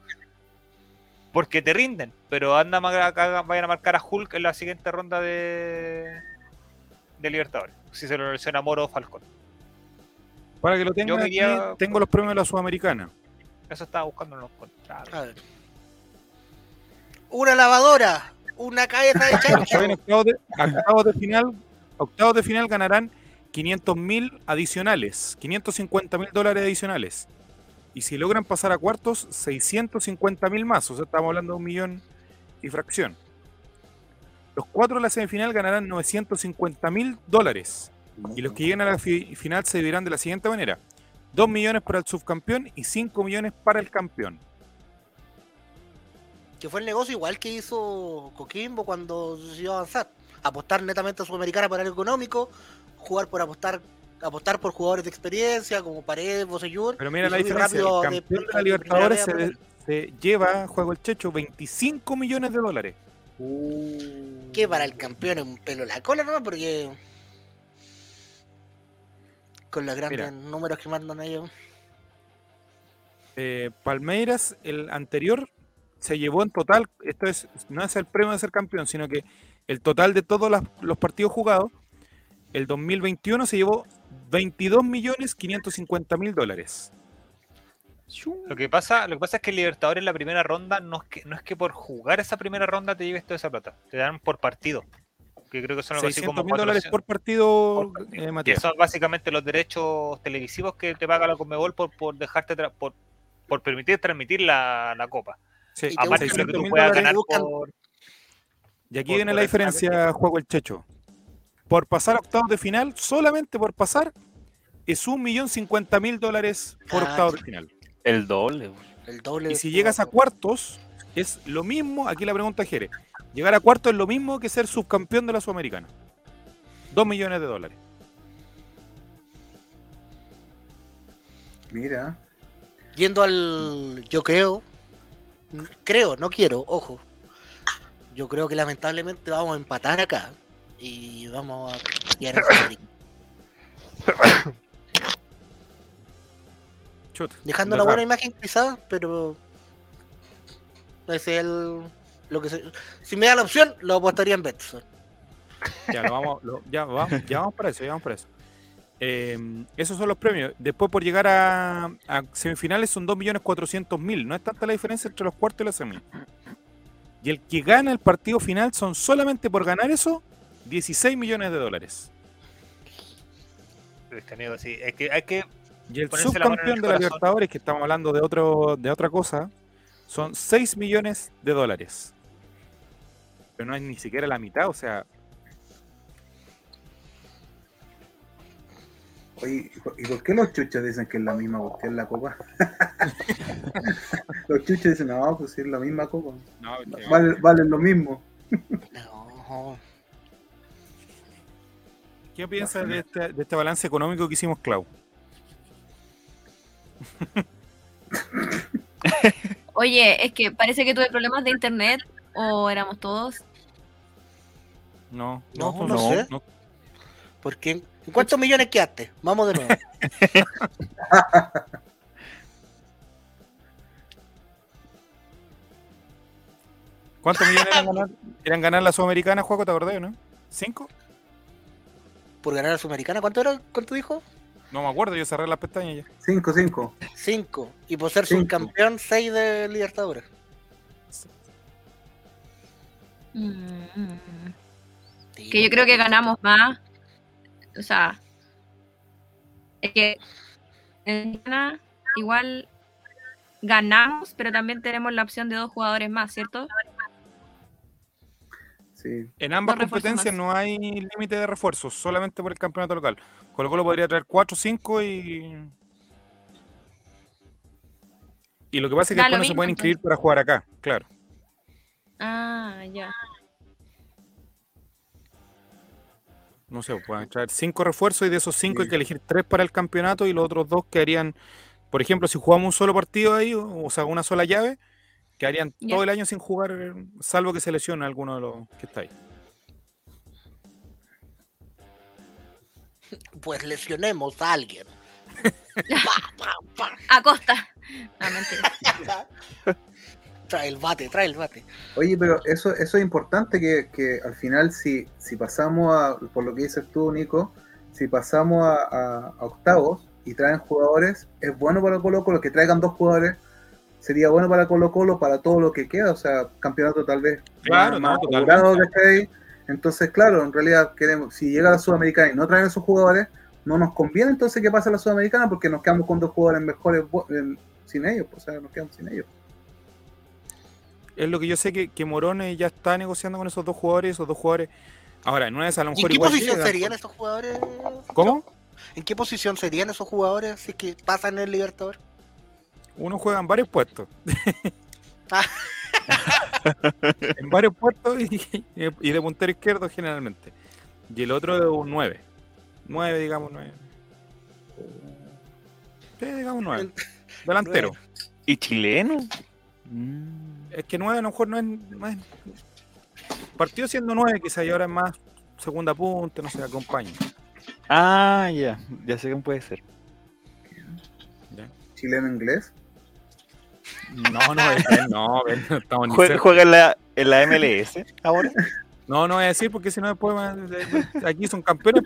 Porque te rinden, pero anda a vayan a marcar a Hulk en la siguiente ronda de, de Libertadores. Si se lo lesiona Moro o Falcón. Para que lo tengan, me aquí, iría- tengo los premios de la Sudamericana. Eso estaba buscando en los contratos. Una lavadora, una cabeza de chancho. octavos de, octavos de final, octavos de final ganarán 500 mil adicionales, 550 mil dólares adicionales. Y si logran pasar a cuartos, 650 mil más. O sea, estamos hablando de un millón y fracción. Los cuatro de la semifinal ganarán 950 mil dólares. Y los que lleguen a la fi- final se dividirán de la siguiente manera. 2 millones para el subcampeón y 5 millones para el campeón. Que fue el negocio igual que hizo Coquimbo cuando decidió avanzar. Apostar netamente a Sudamericana para el económico, jugar por apostar apostar por jugadores de experiencia como Paredes, Bosellur. Pero mira la diferencia. el de- campeón de la de Libertadores se, lleva, juego el Checho, 25 millones de dólares. Uh, Que para el campeón es un pelo la cola, ¿no? Porque. Con los grandes Mira. números que mandan ellos. Eh, Palmeiras, el anterior, se llevó en total, esto es, no es el premio de ser campeón, sino que el total de todos las- los partidos jugados, el 2021 se llevó 22 millones 550 mil dólares. Lo que pasa, lo que pasa es que el Libertadores en la primera ronda no es que no es que por jugar esa primera ronda te lleves toda esa plata, te dan por partido. Que creo que son algo así 600 como mil dólares 400, por partido, por- eh, que Matías. son básicamente los derechos televisivos que te paga la Conmebol por, por dejarte tra- por, por permitir transmitir la, la copa. Sí, Y te Aparte de lo 600 que tú puedas ganar buscan- por, Y aquí por- viene por la diferencia, juego el Checho. Por pasar a octavos de final, solamente por pasar, es un millón cincuenta mil dólares por Ah, octavos de final. El doble. El doble. Y si llegas a cuartos, es lo mismo, aquí la pregunta es Jere, llegar a cuartos es lo mismo que ser subcampeón de la Sudamericana. Dos millones de dólares. Mira, Yendo al. Yo creo. Creo, no quiero, ojo. Yo creo que lamentablemente vamos a empatar acá. Y vamos a quedar [coughs] Dejando verdad. buena imagen quizás, pero. Es el. Lo que se- si me da la opción, lo apostaría en Betson. Ya, lo vamos, lo- ya, vamos, ya vamos para eso, ya vamos para eso. Eh, esos son los premios. Después por llegar a, a semifinales son 2.400.000. No es tanta la diferencia entre los cuartos y la semi. Y el que gana el partido final son solamente por ganar eso 16 millones de dólares. Amigo, sí, es que hay que Y el la subcampeón de la. Libertadores, que estamos hablando de otro de otra cosa, son 6 millones de dólares. Pero no es ni siquiera la mitad, o sea, oye, ¿y por- ¿y por qué los chuchos dicen que es la misma cuestión la copa? [laughs] los chuchos dicen, no, pues es la misma copa. Vale, valen lo mismo. No. ¿qué piensas de este, de este balance económico que hicimos, Clau? [laughs] Oye, es que parece que tuve problemas de internet o éramos todos. No, No, no sé. Porque, ¿en cuántos millones quedaste? Vamos de nuevo. [laughs] ¿Cuántos millones eran ganar, eran ganar la Sudamericana, Juego? ¿Te acordás, no? ¿Cinco? Por ganar a la Sudamericana, ¿cuánto era? ¿Cuánto dijo? No me acuerdo, yo cerré las pestañas ya. 5, 5. Cinco. Y por ser Cinco. subcampeón, seis de Libertadores. Mm, Sí, que yo creo que ganamos más. O sea, es que en Ghana igual ganamos, pero también tenemos la opción de dos jugadores más, ¿cierto? Sí. En ambas competencias más. no hay límite de refuerzos, solamente por el campeonato local. Colo Colo podría traer 4 o 5 y. Y lo que pasa es que Da después no se pueden entonces. inscribir para jugar acá, claro. Ah, ya. No sé, pueden traer cinco refuerzos y de esos cinco hay que elegir tres para el campeonato y los otros dos quedarían, por ejemplo, si jugamos un solo partido ahí, o, o sea, una sola llave, quedarían Ya. todo el año sin jugar, salvo que se lesione alguno de los que está ahí. Pues lesionemos a alguien. [laughs] Pa, pa, pa. Acosta. No, mentira. [laughs] Trae el bate, trae el bate. Oye, pero eso, eso es importante que, que al final si, si pasamos a, por lo que dices tú, Nico, si pasamos a, a- a octavos y traen jugadores, es bueno para Colo Colo que traigan dos jugadores, sería bueno para Colo Colo para todo lo que queda, o sea, campeonato tal vez Claro, más. Entonces, claro, en realidad queremos, si llega la Sudamericana y no traen esos jugadores, no nos conviene entonces que pase la Sudamericana porque nos quedamos con dos jugadores mejores sin ellos, pues, o sea, nos quedamos sin ellos. Es lo que yo sé que, que Morón eh, ya está negociando con esos dos jugadores, esos dos jugadores. Ahora, en una de esas a lo ¿Y en mejor qué igual posición llegan, serían esos jugadores? ¿Cómo? ¿En qué posición serían esos jugadores si es que pasan el Libertador? Uno juega en varios puestos. [laughs] Ah. [laughs] en varios puestos y, y de puntero izquierdo generalmente. Y el otro es un 9. 9, digamos, 9. Sí, digamos 9. [laughs] Delantero. ¿Y chileno? Mm. Es que 9 a lo mejor no es, no es- Partió siendo 9, quizá y ahora es más segunda punta, no sé, acompaña. Ah, ya, ya sé quién puede ser. Chileno inglés. No, no, que no, ven, no estamos ni. ¿Juega en la, en la MLS ahora? No, no voy a decir porque si no después me- aquí son campeones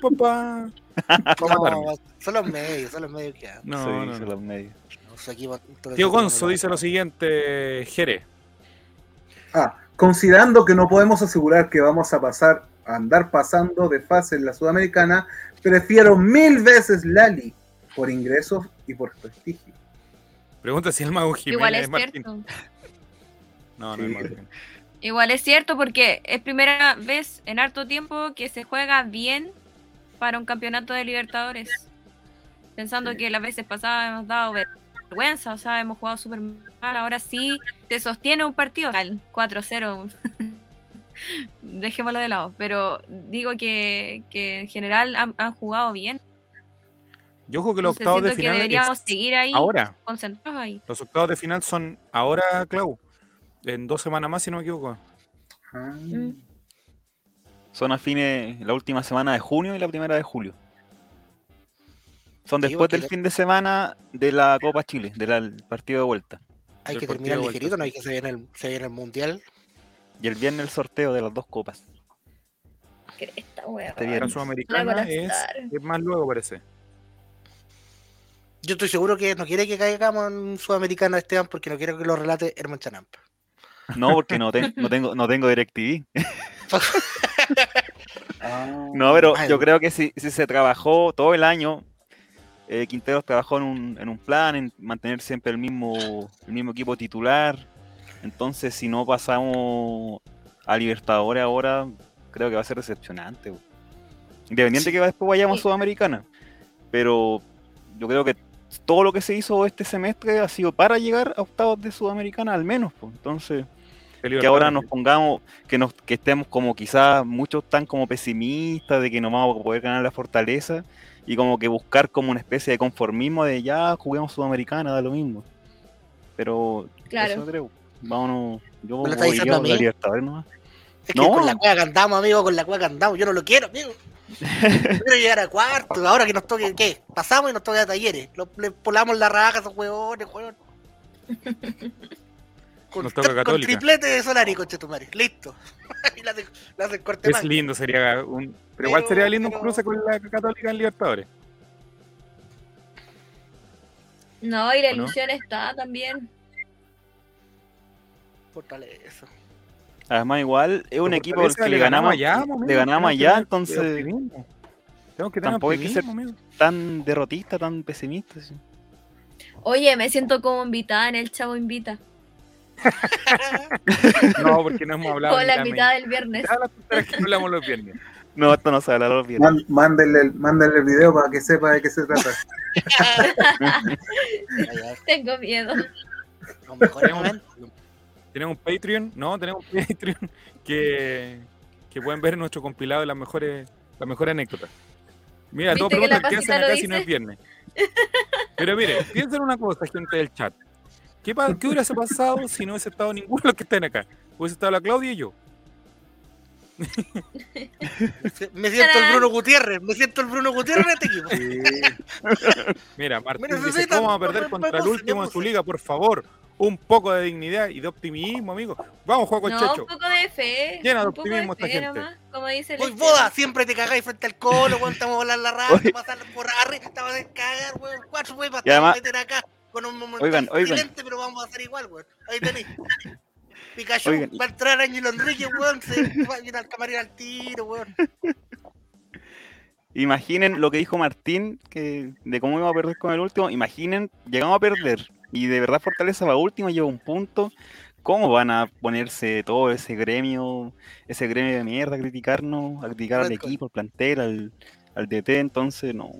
[laughs] matarme. No, son los medios, son los medios que. No, Sí, no, se no. los medios. No Tío Gonzo dice lo siguiente, Jere. Ah, considerando que no podemos asegurar que vamos a pasar, a andar pasando de fase en la Sudamericana, prefiero mil veces Lali por ingresos y por prestigio. Pregunta si el mago Jiménez Igual es es Martín. cierto. No, no es Sí. Martín. Igual es cierto porque es primera vez en harto tiempo que se juega bien para un campeonato de Libertadores. Pensando Sí. que las veces pasadas hemos dado vergüenza, o sea, hemos jugado súper mal. Ahora sí se sostiene un partido. Al 4-0. [laughs] Dejémoslo de lado. Pero digo que, que en general han, han jugado bien. Yo creo que los Entonces octavos de que final deberíamos es seguir ahí ahora. concentrados ahí. Los octavos de final son ahora, Clau. En dos semanas más, si no me equivoco. Ah, Mm. Son a fines la última semana de junio y la primera de julio. Son después del fin de semana de la Copa Chile, del partido de vuelta. Hay que terminar ligerito, no hay que se viene el, se viene el mundial. Y el viernes el sorteo de las dos copas. Esta wea Este La viernes. sudamericana es, es más luego, parece. Yo estoy seguro que no quiere que caigamos en Sudamericana Esteban porque no quiero que lo relate Herman Chanampa. No, porque no, te- no tengo, no tengo DirecTV. ah. [laughs] No, pero Ay, yo creo que si, si se trabajó todo el año, eh, Quinteros trabajó en un, en un plan, en mantener siempre el mismo, el mismo equipo titular. Entonces, si no pasamos a Libertadores ahora, creo que va a ser decepcionante. güey. Independiente Sí. que después vayamos a. Sudamericana. Pero yo creo que todo lo que se hizo este semestre ha sido para llegar a octavos de Sudamericana al menos. pues. Entonces, que ahora nos pongamos, que nos que estemos como quizás muchos están como pesimistas de que no vamos a poder ganar la fortaleza y como que buscar como una especie de conformismo de ya juguemos sudamericana, da lo mismo. Pero Claro. eso creo. Vámonos, yo ¿Me lo estás voy diciendo a la mí? Libertadores nomás. Es que No. con la cueva que andamos, amigo, con la cueva que andamos, yo no lo quiero, amigo. Yo [laughs] quiero llegar a cuarto, ahora que nos toque, ¿qué? Pasamos y nos toque a talleres. Lo- le polamos la raja a esos huevones, huevón. [laughs] Con, Nos toca con Católica. triplete de Solari, conchetumare. Listo. [laughs] y hacen corte Es lindo, sería un. Pero, igual sería lindo un cruce con la Católica en Libertadores. No, y la ¿O no? ilusión está también. Fortaleza. Además igual es un equipo al que le ganamos, allá, le ganamos allá, entonces. Tenemos que tener tampoco hay que ser- amigo. tan derrotista, tan pesimista. sí. Oye, me siento como invitada en el Chavo Invita. [laughs] No, porque no hemos hablado. Ni la mitad del viernes. las que hablamos los viernes. No, esto no se habla los viernes. Man- Mándenle, el- mándenle el video para que sepa de qué se trata. [laughs] Tengo miedo. Mejores. Tenemos un Patreon, no, tenemos un Patreon que, que pueden ver nuestro compilado de las mejores La mejor anécdota. Mira, todos ¿Viste que la preguntan qué hacen acá si no es viernes. Pero mire, piensen una cosa, gente del chat. ¿Qué, qué hubiese pasado si no hubiese estado ninguno de los que están acá? Hubiese estado la Claudia y yo. [laughs] Me siento el Bruno Gutiérrez, me siento el Bruno Gutiérrez en este equipo. Sí. Mira, Martín dice, necesitan, ¿cómo vamos a perder contra el último en su liga? Por favor, un poco de dignidad y de optimismo, amigo. Vamos, juego con No, Checho. un poco de fe. Llena de optimismo esta fe gente. nomás, como dice Esteban. boda, siempre te cagáis frente al colo, weón, estamos a volar la Oye. pasar por arriba, vas a cagar, weón, cuatro weón, además- meter acá con un momento Oigan, oigan. pero vamos a hacer igual, weón. Ahí tenéis. [laughs] Pikachu Oigan. va a entrar Ángelo Enrique, weón, se va a ir al camarín al tiro, weón. Imaginen lo que dijo Martín, que de cómo íbamos a perder con el último. Imaginen, llegamos a perder y de verdad Fortaleza va último, lleva un punto. ¿Cómo van a ponerse todo ese gremio, ese gremio de mierda a criticarnos, a criticar al equipo, al plantel, al, al DT? Entonces, no,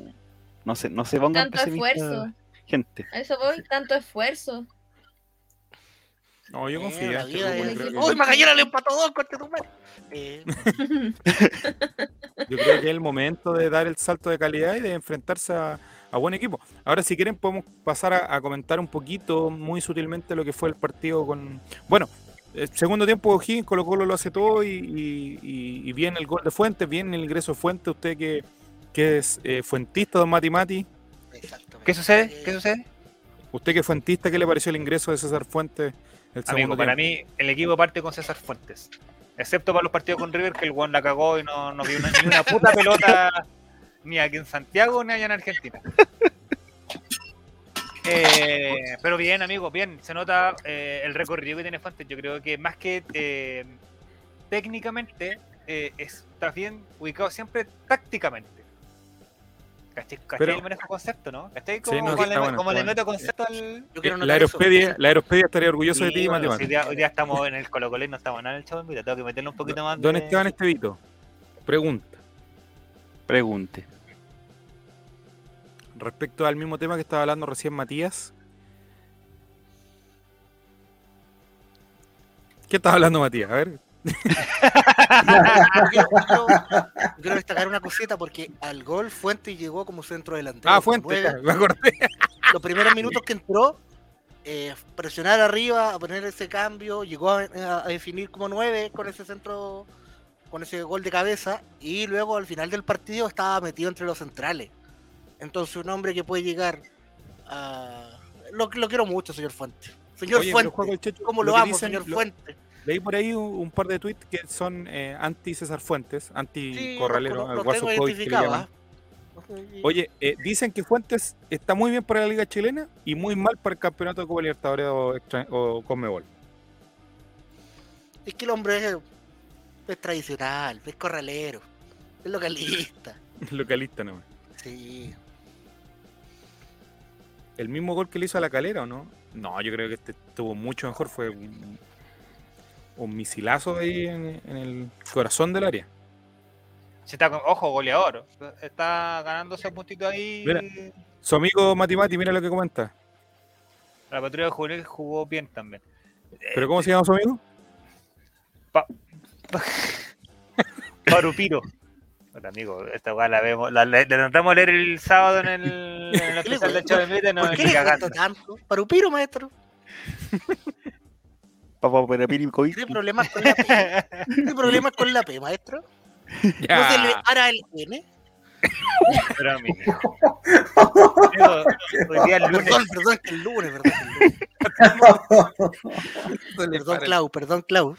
no se, no se pongan Tanto pesimistas, esfuerzo. Gente. A eso voy, tanto esfuerzo. No, yo Eh, confío. este Uy, Magallanes le empató dos contra tu madre. Eh, [laughs] yo creo que es el momento de dar el salto de calidad y de enfrentarse a, a buen equipo. Ahora, si quieren, podemos pasar a, a comentar un poquito, muy sutilmente, lo que fue el partido con. Bueno, el segundo tiempo O'Higgins, Colo Colo lo hace todo y, y, y- bien el gol de Fuentes, bien el ingreso de Fuentes. Usted que, que es eh, fuentista, don Mati Mati. exactamente. ¿Qué sucede? ¿Qué sucede? Usted que es fuentista, ¿qué le pareció el ingreso de César Fuentes el Amigo, para mí el equipo parte con César Fuentes. Excepto para los partidos con River, que el Juan la cagó y no, no vio una, ni una puta pelota [laughs] ni aquí en Santiago ni allá en Argentina. [laughs] Eh, pero bien, amigo, bien. Se nota eh, el recorrido que tiene Fuentes. Yo creo que más que eh, técnicamente, está bien ubicado siempre tácticamente. ¿Cachai? ¿Cachai Pero- el manejo concepto, no? ¿Cachai? Sí, Como, no, sí, como está le, bueno, como está le bueno. meto concepto al, Yo quiero La eso. aeropedia, la aeropedia estaría orgulloso de ti, bueno, Mati. ya, hoy día estamos en el Colo Colo y no estamos nada en el show, mira, tengo que meterle un poquito más Don de... Esteban Estevito, pregunta. Pregunte. Respecto al mismo tema que estaba hablando recién Matías. ¿Qué estaba hablando Matías? A ver. Yo quiero, destacar una cosita porque al gol Fuentes llegó como centro delantero. Ah, [laughs] me acordé. los primeros minutos que entró, eh, presionar arriba, a poner ese cambio, llegó a, a- a definir como nueve con ese centro, con ese gol de cabeza, y luego al final del partido estaba metido entre los centrales. Entonces un hombre que puede llegar a... Lo, lo quiero mucho, señor Fuente. Señor Oye, Fuente, ¿cómo lo amo, dicen- señor lo- Fuente? Leí por ahí un, un par de tweets que son eh, anti César Fuentes, anti Sí, Guaso que le llaman. ¿ah? Oye, eh, dicen que Fuentes está muy bien para la Liga Chilena y muy mal para el campeonato de Copa Libertadores o, extra- o Conmebol. Es que el hombre es, es tradicional, es corralero, es localista. [laughs] Localista nomás. Sí. ¿El mismo gol que le hizo a la calera o no? No, yo creo que este estuvo mucho mejor. Fue un, misilazo ahí en, en el corazón del área. Si está con, ojo, goleador. Está ganándose un puntito ahí. Mira. Su amigo Mati Mati, mira lo que comenta. La patrulla juvenil jugó bien también. ¿Pero cómo se llama su amigo? [laughs] Parupiro. Bueno, amigo, esta weá la vemos, la, la, la intentamos leer el sábado en el, en el [laughs] especial de Mite, no ¿Por me qué le tanto? Parupiro, maestro. [laughs] Papá, pero Piricoy. ¿Tiene problemas con la P? ¿Tiene problemas con la P, maestro? ¿No se le Ya. hará el N? Pero Hoy día lunes. Perdón, perdón, que el lunes, perdón. que el lunes. Perdón, Clau, perdón, Clau.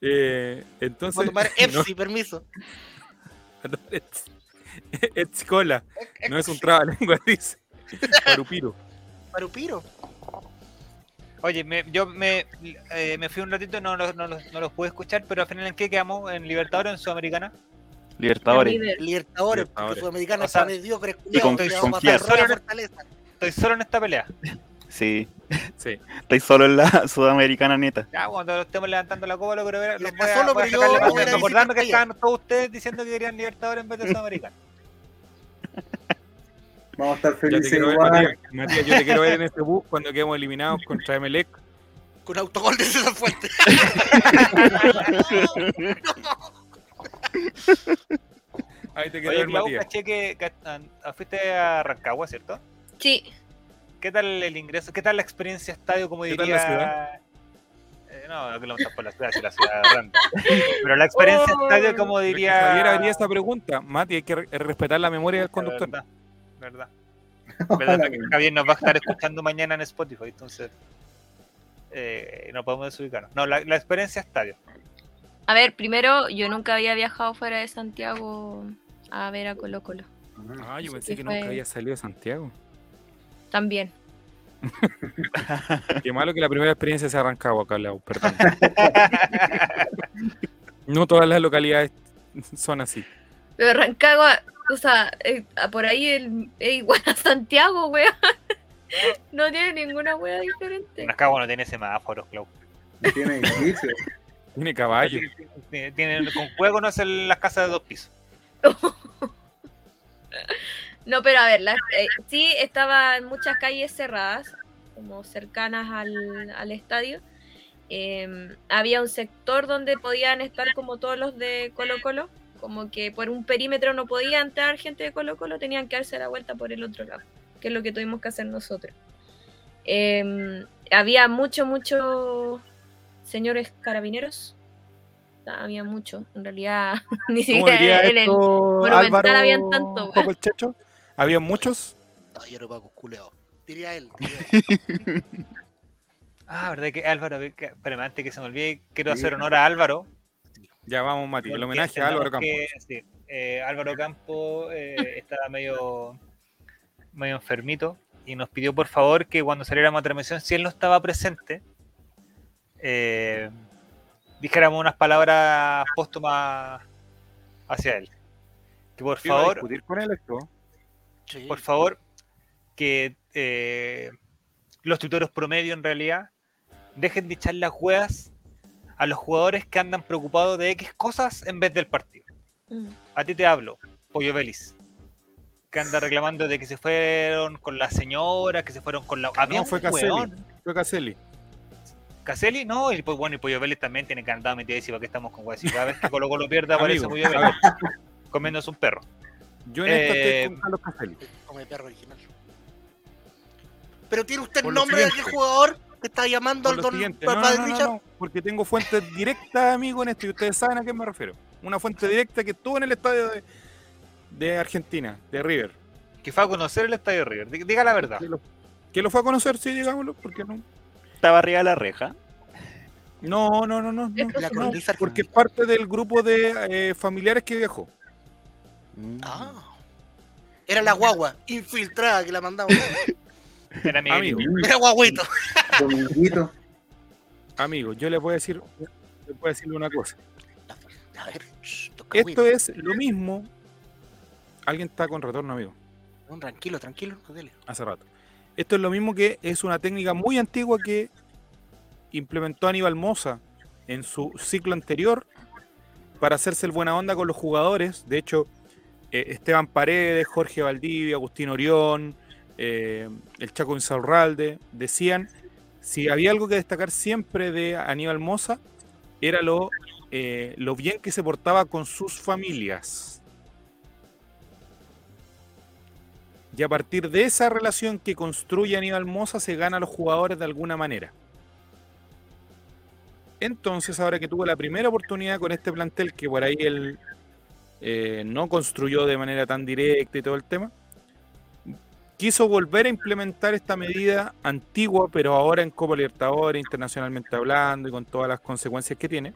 Eh, Voy entonces. a tomar [laughs] EPSI, permiso. no, es, es cola, no es un trabalengua, [laughs] dice. Parupiro. Parupiro. Oye, me, yo me, eh, me fui un ratito, no, no, los- no los pude escuchar, pero al final ¿en qué quedamos? ¿En Libertadores o en Sudamericana? Libertadores. Libertadores, Libertadores. porque Sudamericana O sea, mediocre, y con- con Solo en-. Estoy solo en esta pelea. Sí. [laughs] Sí. Estoy solo en la [laughs] sudamericana neta. Ya, cuando estemos levantando la copa, lo quiero ver. Está voy a, solo, voy a pero yo la voy a que estaban todos ustedes diciendo que querían Libertadores en vez de Sudamericana. Vamos a estar felices quiero ver, igual. Matías. Matías, yo te quiero ver en este bus cuando quedemos eliminados contra Emelec. Con autogol de César Fuentes. [laughs] Ahí te Oye, el Clau, Matías. caché que, que, fuiste a Rancagua, ¿cierto? Sí, ¿Qué tal el ingreso? ¿Qué tal la experiencia estadio, como ¿Qué diría? tal la ciudad? Eh, no, no que lo por la ciudad, si la ciudad grande. Pero la experiencia Oh. estadio, como diría. Javier haría esta pregunta. Mati, hay que re- respetar la memoria del conductor. Verdad, [laughs] verdad. Javier nos va a estar escuchando mañana en Spotify, entonces eh, no podemos desubicarnos. No, la, la experiencia estadio. a ver, primero, yo nunca había viajado fuera de Santiago a ver a Colo Colo. Ah, yo Sí, pensé que nunca había salido de Santiago. También. [laughs] Qué malo que la primera experiencia se ha arrancado acá, Lau, perdón. [laughs] No todas las localidades son así. Pero Rancagua, o sea, eh, por ahí el- es igual a Santiago, weón. [laughs] No tiene ninguna wea diferente. Rancagua no tiene semáforos, Clau. No tiene edificio. Tiene caballo. Tiene, tiene- con juego no hacen las casas de dos pisos. [laughs] No, pero a ver, la- eh, sí estaban muchas calles cerradas, como cercanas al, al estadio. Eh, había un sector donde podían estar como todos los de Colo Colo, como que por un perímetro no podía entrar gente de Colo Colo, tenían que darse la vuelta por el otro lado, que es lo que tuvimos que hacer nosotros. Eh, había mucho, mucho señores carabineros. Había mucho, en realidad, [laughs] ni ¿Cómo siquiera en el- Monumental habían tanto, el checho? ¿Había muchos? Yo no pago culeo. Diría él. diría él. [laughs] Ah, verdad que Álvaro, que- espérame, antes que se me olvide, quiero Sí. hacer honor a Álvaro. Ya vamos, Mati. El homenaje a Álvaro que, sí, eh, Álvaro Campos eh, estaba medio, medio enfermito y nos pidió por favor que cuando saliéramos a transmisión, si él no estaba presente, eh, dijéramos unas palabras póstumas hacia él. Que por ¿Iba a favor, discutir con él esto? Sí. por favor, que eh, los tuiteros promedio en realidad dejen de echar las hueas a los jugadores que andan preocupados de X cosas en vez del partido. Mm. A ti te hablo, Pollo Belis, que anda reclamando de que se fueron con la señora, que se fueron con la... Había No, fue Caselli. Fue Caselli. Caselli, no, y pues bueno, y Pollo Vélez también tiene que andar metido ¿para qué estamos con? Y cada vez que Colo Colo pierde aparece Pollo Vélez [laughs] comiéndose un perro. Yo en esta Eh, estoy con Carlos Caselli. Como el perro original. Pero tiene usted el nombre de aquel jugador que está llamando al don no, padre no, no, Richard. no, porque tengo fuentes directas, amigo, en esto, y ustedes saben a qué me refiero. Una fuente directa que estuvo en el estadio de, de Argentina, de River. Que fue a conocer el Estadio River. Diga- la verdad. Que lo, que lo fue a conocer, sí, digámoslo, porque no. Estaba arriba de la reja. No, no, no, no, no, La no, cornisa porque es parte del grupo de eh, familiares que viajó. Ah. Era la guagua infiltrada que la mandamos. [laughs] Era mi Amigo, Era guaguito. [laughs] Dominguito. amigo, yo les voy a decir, les voy a decirle una cosa. A ver, Esto es lo mismo. Alguien está con retorno, amigo, No, tranquilo, tranquilo. dele. hace rato. Esto es lo mismo que es una técnica muy antigua que implementó Aníbal Moza en su ciclo anterior para hacerse el buena onda con los jugadores. De hecho, eh, Esteban Paredes, Jorge Valdivia, Agustín Orión, eh, el Chaco Insaurralde decían si había algo que destacar siempre de Aníbal Moza era lo, eh, lo bien que se portaba con sus familias. Y a partir de esa relación que construye Aníbal Moza se gana a los jugadores de alguna manera. Entonces, ahora que tuvo la primera oportunidad con este plantel, que por ahí él eh, no construyó de manera tan directa y todo el tema, quiso volver a implementar esta medida antigua, pero ahora en Copa Libertadores, internacionalmente hablando y con todas las consecuencias que tiene,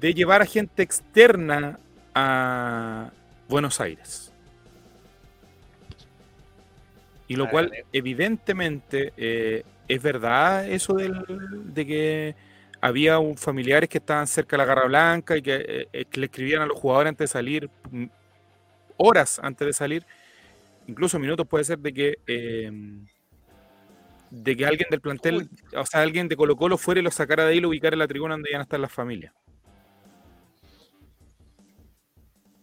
de llevar a gente externa a Buenos Aires. Y lo cual, evidentemente, eh, es verdad eso del- de que había un familiares que estaban cerca de la Garra Blanca y que, eh, eh, que le escribían a los jugadores antes de salir, mm, horas antes de salir, incluso minutos puede ser de que eh, de que alguien del plantel, o sea, alguien de Colo Colo fuera y lo sacara de ahí y lo ubicara en la tribuna donde iban a estar las familias.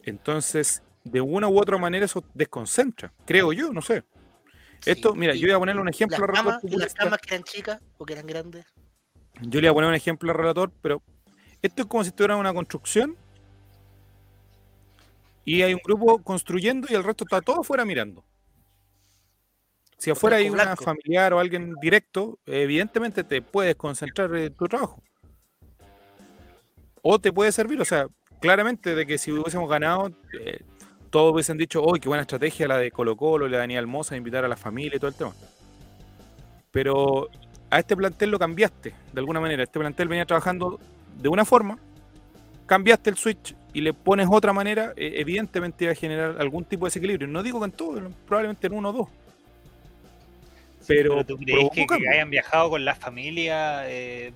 Entonces, de una u otra manera eso desconcentra, creo yo, no sé. Esto, mira, yo voy a ponerle un ejemplo las al relator camas, las camas que eran chicas o que eran grandes. Yo le voy a poner un ejemplo al relator, pero esto es como si estuviera una construcción y hay un grupo construyendo y el resto está todo afuera mirando. Si afuera hay una familiar o alguien directo, evidentemente te puedes concentrar en tu trabajo. O te puede servir, o sea, claramente de que si hubiésemos ganado, eh, todos hubiesen dicho, hoy qué buena estrategia la de Colo Colo, la de Daniel Mosa, invitar a la familia y todo el tema. Pero a este plantel lo cambiaste, de alguna manera. Este plantel venía trabajando de una forma, cambiaste el switch y le pones otra manera, eh, evidentemente va a generar algún tipo de desequilibrio. No digo que en todo, probablemente en uno o dos. Pero, ¿tú crees que, que hayan viajado con la familia? eh,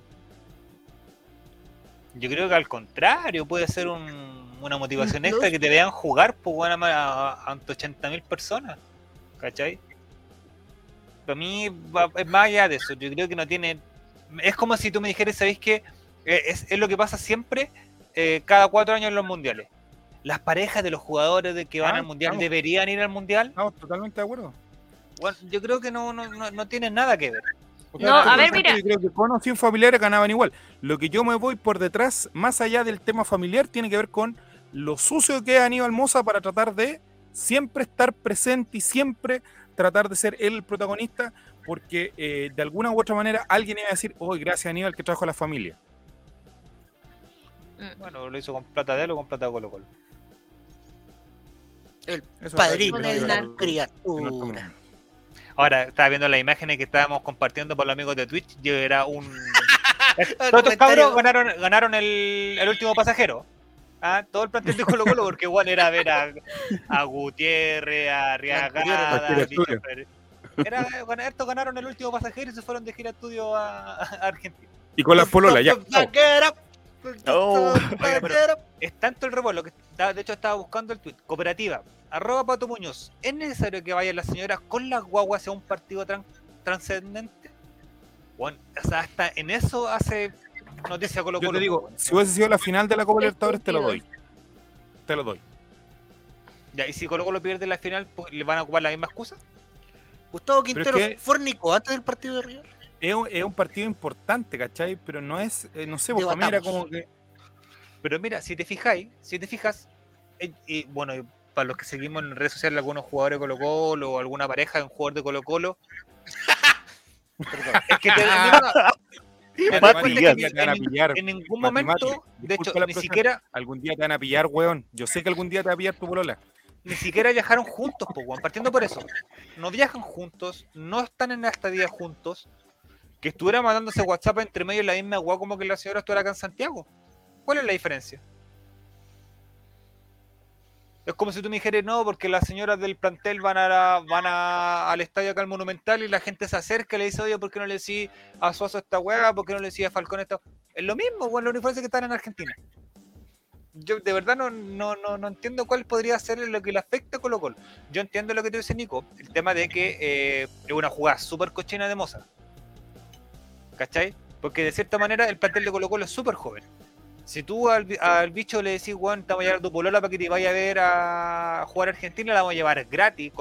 yo creo que al contrario, puede ser un- una motivación No. extra que te vean jugar pues, bueno, a, a, ante 80.000 personas. ¿Cachai? Para mí va- es más allá de eso. Yo creo que no tiene. Es como si tú me dijeras, ¿sabéis qué? Eh, es, es lo que pasa siempre, eh, cada cuatro años en los mundiales. Las parejas de los jugadores de que van Ah, al mundial estamos. deberían ir al mundial. Estamos totalmente de acuerdo. Bueno, yo creo que no, no, no, no tiene nada que ver. O No, a ver, yo mira. creo que con o sin familiares ganaban igual. Lo que yo me voy por detrás, más allá del tema familiar, tiene que ver con lo sucio que es Aníbal Moza para tratar de siempre estar presente y siempre tratar de ser él el protagonista, porque eh, de alguna u otra manera alguien iba a decir, hoy gracias Aníbal que trajo a la familia. Mm. Bueno, lo hizo con plata de él o con plata de Colo Colo. Eso Padrino de no criatura. Ahora, estaba viendo las imágenes que estábamos compartiendo por los amigos de Twitch. Yo era un. El [laughs] Todos estos cabros ganaron, ganaron el, el último pasajero. Ah, Todo el plantel de Colo Colo, [laughs] porque igual era ver a, a Gutiérrez, a Arriagada, Cualquier a Bicho estudio. Pérez. Era, estos ganaron el último pasajero y se fueron de gira estudio a, a Argentina. Y con las pololas, ya. Up. Oh. Pero-. Es tanto el revuelo que está- de hecho estaba buscando el tweet. Cooperativa, arroba Pato Muñoz. ¿Es necesario que vayan las señoras con las guaguas a un partido tran- trascendente? Bueno, o sea, hasta en eso hace noticia Colo Yo Colo. te digo, si hubiese sido la final de la Copa Libertadores, te lo doy. Te lo doy. Ya, y si Colo Colo pierde la final, pues, ¿le van a ocupar la misma excusa? Gustavo Quintero es que- fornicó antes del partido de River. Es un, es un partido importante, ¿cachai? Pero no es, eh, no sé, pues para mí era Debatamos. como que. Pero mira, si te fijáis, si te fijas, eh, y bueno, y para los que seguimos en redes sociales algunos jugadores de Colo Colo o alguna pareja de un jugador de Colo Colo, [laughs] es que te, [laughs] que en- te van a en- pillar. en ningún Matemática. momento, de hecho, ni siquiera, Algún día te van a pillar, weón. Yo sé que algún día te va a pillar tu polola. ni siquiera viajaron juntos, po, weón, partiendo por eso. No viajan juntos, no están en la estadía juntos. Que estuviera mandándose WhatsApp entre medio en la misma agua como que la señora estuviera acá en Santiago. ¿Cuál es la diferencia? Es como si tú me dijeras, no, porque las señoras del plantel van a van a- al estadio acá al Monumental y la gente se acerca y le dice, oye, ¿por qué no le decís a Suazo esta hueá? ¿Por qué no le decís a Falcón esta Es lo mismo, bueno, la única diferencia es que están en Argentina. Yo de verdad no, no, no, no entiendo cuál podría ser lo que le afecta a Colo Colo. Yo entiendo lo que te dice Nico, el tema de que eh, es una jugada súper cochina de Moza. ¿Cachai? Porque de cierta manera el plantel de Colo Colo es súper joven. Si tú al, al bicho le decís, Juan, te vamos a llevar tu polola para que te vaya a ver a jugar a Argentina, la vamos a llevar gratis.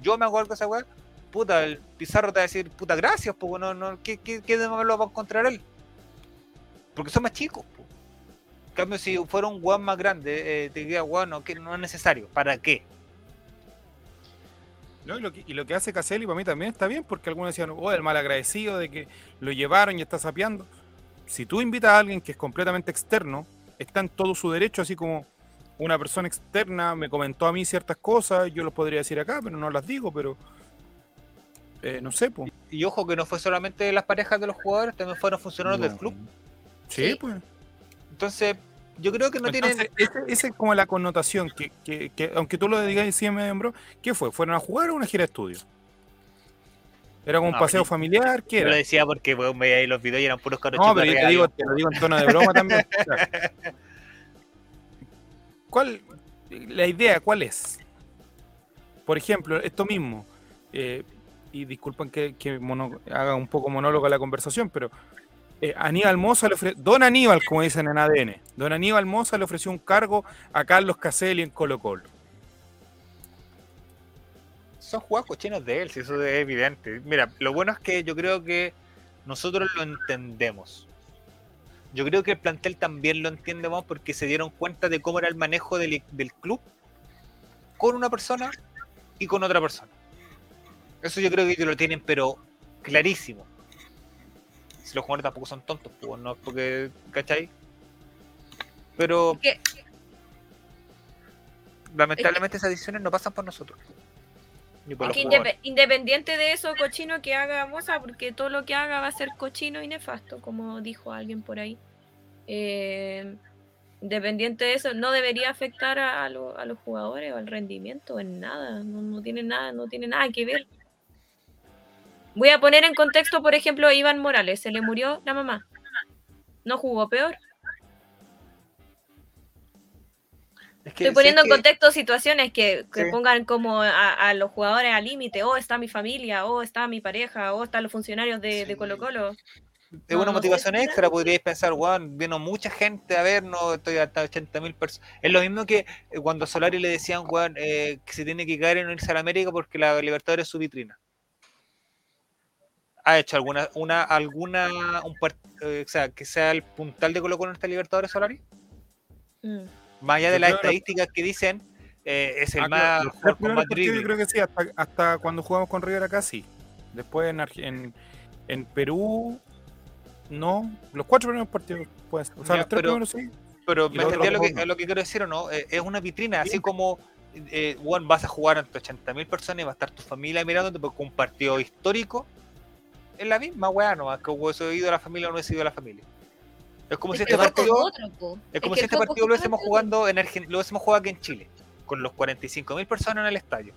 yo me acuerdo de esa weá. Puta, el Pizarro te va a decir, puta, gracias, pues, no, no, ¿qué, qué, qué malo va a encontrar él? Porque son más chicos, po. En cambio, si fuera un weón más grande, eh, te diría, weón, no, que no es necesario. ¿Para qué? ¿No? Y, lo que, y lo que hace Caselli para mí también está bien, porque algunos decían, oh, el mal agradecido de que lo llevaron y está sapeando. Si tú invitas a alguien que es completamente externo, está en todo su derecho, así como una persona externa me comentó a mí ciertas cosas, yo los podría decir acá, pero no las digo, pero eh, no sé, pues. Y ojo que no fue solamente las parejas de los jugadores, también fueron funcionarios del club. Sí, Sí. pues. Entonces, yo creo que no Entonces, tienen. esa es como la connotación, que, que- que aunque tú lo digas así en medio, bro, ¿qué fue? ¿Fueron a jugar o una gira de estudio? ¿Era como un No, paseo familiar? ¿Qué Yo lo decía porque weón, veía ahí los videos y eran puros caros No, pero yo te digo, te lo digo en tono de broma también. [laughs] Claro. ¿Cuál, la idea, cuál es? Por ejemplo, esto mismo, eh, y disculpen que, que mono- haga un poco monólogo a la conversación, pero eh, Aníbal Moza le ofreció, Don Aníbal, como dicen en ADN, Don Aníbal Moza le ofreció un cargo a Carlos Caselli en Colo Colo. son jugadas cochinas de él, si eso es evidente. Mira, lo bueno es que yo creo que nosotros lo entendemos. Yo creo que el plantel también lo entiende más porque se dieron cuenta de cómo era el manejo del, del club con una persona y con otra persona. Eso yo creo que ellos lo tienen, pero clarísimo. Si los jugadores tampoco son tontos, pues no porque, ¿cachai? Pero ¿Qué? lamentablemente esas decisiones no pasan por nosotros. Ni por los independiente de eso, cochino que haga Moza, porque todo lo que haga va a ser cochino y nefasto, como dijo alguien por ahí. Eh, independiente de eso, no debería afectar a, a lo- a los jugadores o al rendimiento en nada. No, no tiene nada, no tiene nada que ver. Voy a poner en contexto, por ejemplo, a Iván Morales. Se le murió la mamá. No jugó peor. Es que, Estoy poniendo en contexto situaciones que, que Sí. pongan como a, a los jugadores al límite, oh, está mi familia, oh, está mi pareja, oh, están los funcionarios de. Colo Colo. Es No, una no motivación extra, podríais pensar, weón, vino mucha gente a vernos, estoy hasta 80 mil personas. Es lo mismo que eh, cuando a Solari le decían, weón, eh, que se tiene que caer en irse a la América porque la Libertadores es su vitrina. ¿Ha hecho alguna, una, alguna, un, eh, o sea, que sea el puntal de Colo Colo en esta Libertadores, Solari? Mm. Más allá de las estadísticas que dicen, eh, es el Ah, más claro, con yo creo que sí, hasta, hasta cuando jugamos con River acá sí. Después en, en, en Perú, no. Los cuatro primeros partidos, pues. O sea, Ya, los tres pero- primeros sí. Pero me entendía lo que, lo que quiero decir o no, Eh, es una vitrina, así Sí. como eh, weón, vas a jugar ante 80.000 personas y va a estar tu familia mirándote porque un partido histórico es la misma weá, no que hubiese ido a la familia o no hubiese ido a la familia. Es como Es si este partido, otro, po. es como si este partido lo hubiésemos jugando en Argen- lo hubiésemos jugado aquí en Chile, con los 45.000 personas en el estadio.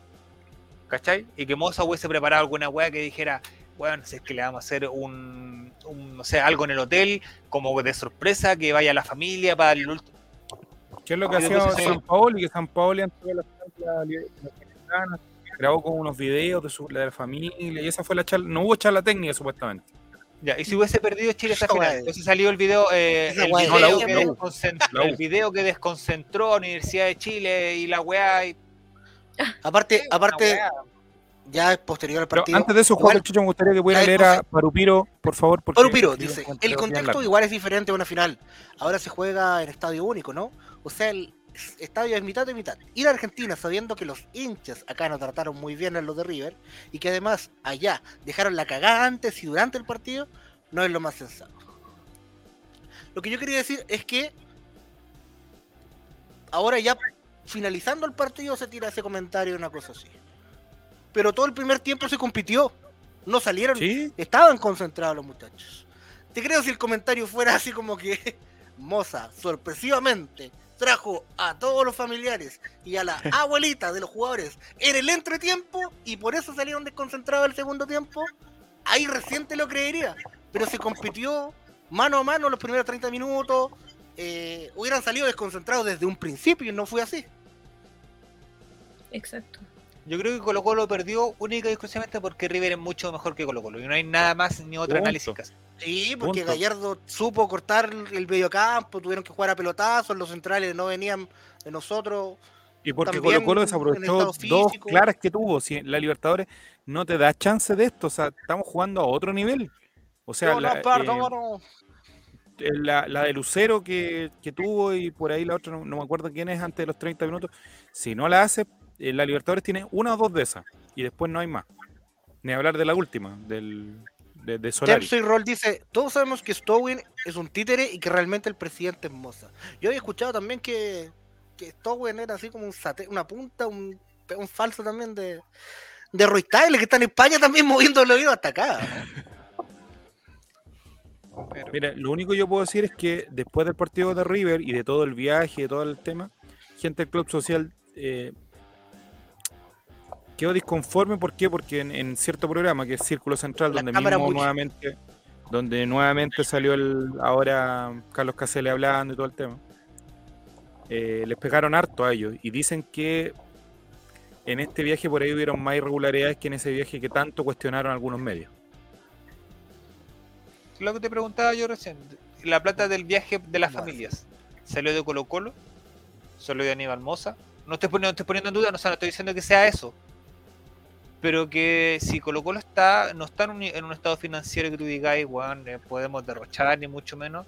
¿Cachai? Y que Moza hubiese preparado alguna weá que dijera, bueno, si es que le vamos a hacer un, un, no sé, algo en el hotel, como de sorpresa, que vaya la familia para el último. ¿Qué es lo que Ah, hacía. San Paoli? Que San Paoli antes de la la Liga Sudamericana, grabó con unos videos de, su, de la familia y esa fue la charla. No hubo charla técnica supuestamente. Ya, y si hubiese perdido Chile esa final, entonces salió el video, eh, el, video No, la U, que la U. La U. el video que desconcentró a Universidad de Chile y la weá. Y, Aparte, aparte, weá. ya es posterior al Pero partido. antes de eso, Juan Chucho, me gustaría que pudiera leer a Parupiro, por favor. Porque Parupiro, dice, el contexto igual es diferente a una final. Ahora se juega en estadio único, ¿no? O sea, el estadio es mitad de mitad. Ir a Argentina sabiendo que los hinchas acá no trataron muy bien a los de River y que además allá dejaron la cagada antes y durante el partido, no es lo más sensato. Lo que yo quería decir es que ahora ya finalizando el partido se tira ese comentario una cosa así. Pero todo el primer tiempo se compitió. No salieron Sí, Estaban concentrados los muchachos. Te creo si el comentario fuera así como que [laughs] Moza sorpresivamente trajo a todos los familiares y a la [laughs] abuelita de los jugadores en el entretiempo y por eso salieron desconcentrados el segundo tiempo. Ahí recién te lo creería. Pero se compitió mano a mano los primeros 30 minutos. eh, hubieran salido desconcentrados desde un principio y no fue así. Exacto. Yo creo que Colo Colo perdió única y exclusivamente porque River es mucho mejor que Colo Colo. Y no hay nada más ni otro Punto. análisis que hacer. Sí, porque Punto. Gallardo supo cortar el mediocampo, tuvieron que jugar a pelotazos, los centrales no venían de nosotros. y porque Colo Colo desaprovechó dos claras que tuvo. Si la Libertadores no te da chance de esto, o sea, estamos jugando a otro nivel. O sea, No, la, no, eh, eh, la, la de Lucero que, que tuvo y por ahí la otra, no, no me acuerdo quién es antes de los 30 minutos. Si no la hace, eh, la Libertadores tiene una o dos de esas y después no hay más. Ni hablar de la última, del, de, de Solari. Tempso y Roll dice, todos sabemos que Stowin es un títere y que realmente el presidente es Moza. Yo había escuchado también que, que Stowin era así como un sate- una punta, un, un falso también de, de Roy Tyler, que está en España también [laughs] moviendo el oído hasta acá. ¿no? Pero- Mira, lo único que yo puedo decir es que después del partido de River y de todo el viaje y de todo el tema, gente del Club Social eh, quedó disconforme. ¿Por qué? Porque en, en cierto programa, que es Círculo Central, La donde mismo mucho. nuevamente, donde nuevamente salió el ahora Carlos Casele hablando y todo el tema, eh, les pegaron harto a ellos y dicen que en este viaje por ahí hubieron más irregularidades que en ese viaje que tanto cuestionaron algunos medios. Lo que te preguntaba yo recién, la plata del viaje de las familias, ¿salió de Colo Colo? ¿Salió de Aníbal Moza? No estoy poniendo, estoy poniendo en duda, no, o sea, no estoy diciendo que sea eso. Pero que si Colo Colo está, no está en un, en un estado financiero que tú digas, weón, eh, podemos derrochar, ni mucho menos,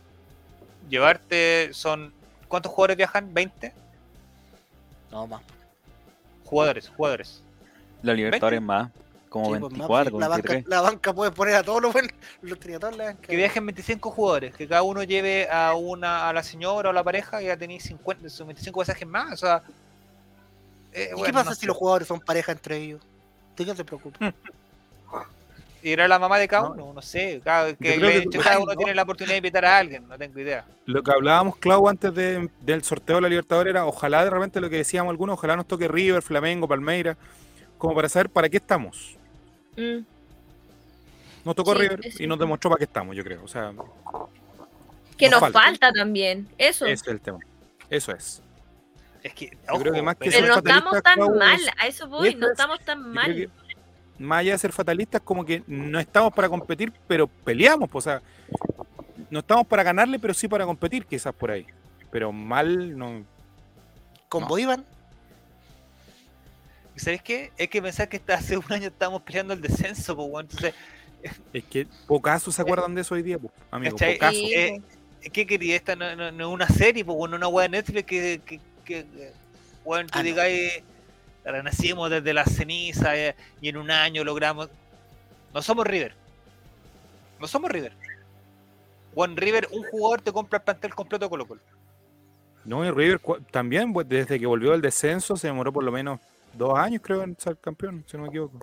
llevarte son, ¿cuántos jugadores viajan? ¿20? No, más. Jugadores, jugadores. La Libertadores más, como Sí, pues, más, 24, la, banca, 23. la banca puede poner a todos los buenos. [laughs] Los la banca. Que viajen 25 jugadores, que cada uno lleve a una a la señora o la pareja y ya tenéis 50, sus 25 pasajes más, o sea... eh, ¿Y qué pasa no si sé. los jugadores son pareja entre ellos? ¿De qué te preocupas? [laughs] ¿Y era la mamá de cada No. uno? No sé, cada, que que uno no. tiene la oportunidad de invitar a alguien, no tengo idea. Lo que hablábamos, Clau, antes de- del sorteo de la Libertadores era ojalá de repente lo que decíamos algunos, ojalá nos toque River, Flamengo, Palmeira, como para saber para qué estamos. Mm. Nos tocó Sí, River y nos demostró para qué estamos, yo creo. O sea, Que Nos nos falta. falta. también. Eso. ese es el tema. Eso es. Es que, Yo creo que ojo, más que pero- no estamos tan Clau, mal. es- A eso voy. No es- estamos tan mal. que más allá de ser fatalistas, como que no estamos para competir, pero peleamos. pues, O sea, no estamos para ganarle, pero sí para competir, quizás por ahí. Pero mal, no. ¿Con No. Boivan? ¿Sabes qué? Hay que pensar que hasta hace un año estábamos peleando el descenso, pues, weón. Entonces, Es que pocazos se acuerdan de eso hoy día, pues, amigo. Sí, Eh, ¿Qué quería? Esta no, no- no es una serie, pues, bueno, una weá de Netflix que, que, que, weón, tú Ah, no. digáis, renacimos desde las cenizas eh, y en un año logramos. No somos River. No somos River. Juan River, un jugador te compra el plantel completo de Colo Colo. No, y River también, pues, desde que volvió del descenso, se demoró por lo menos dos años, creo, en ser campeón, si no me equivoco.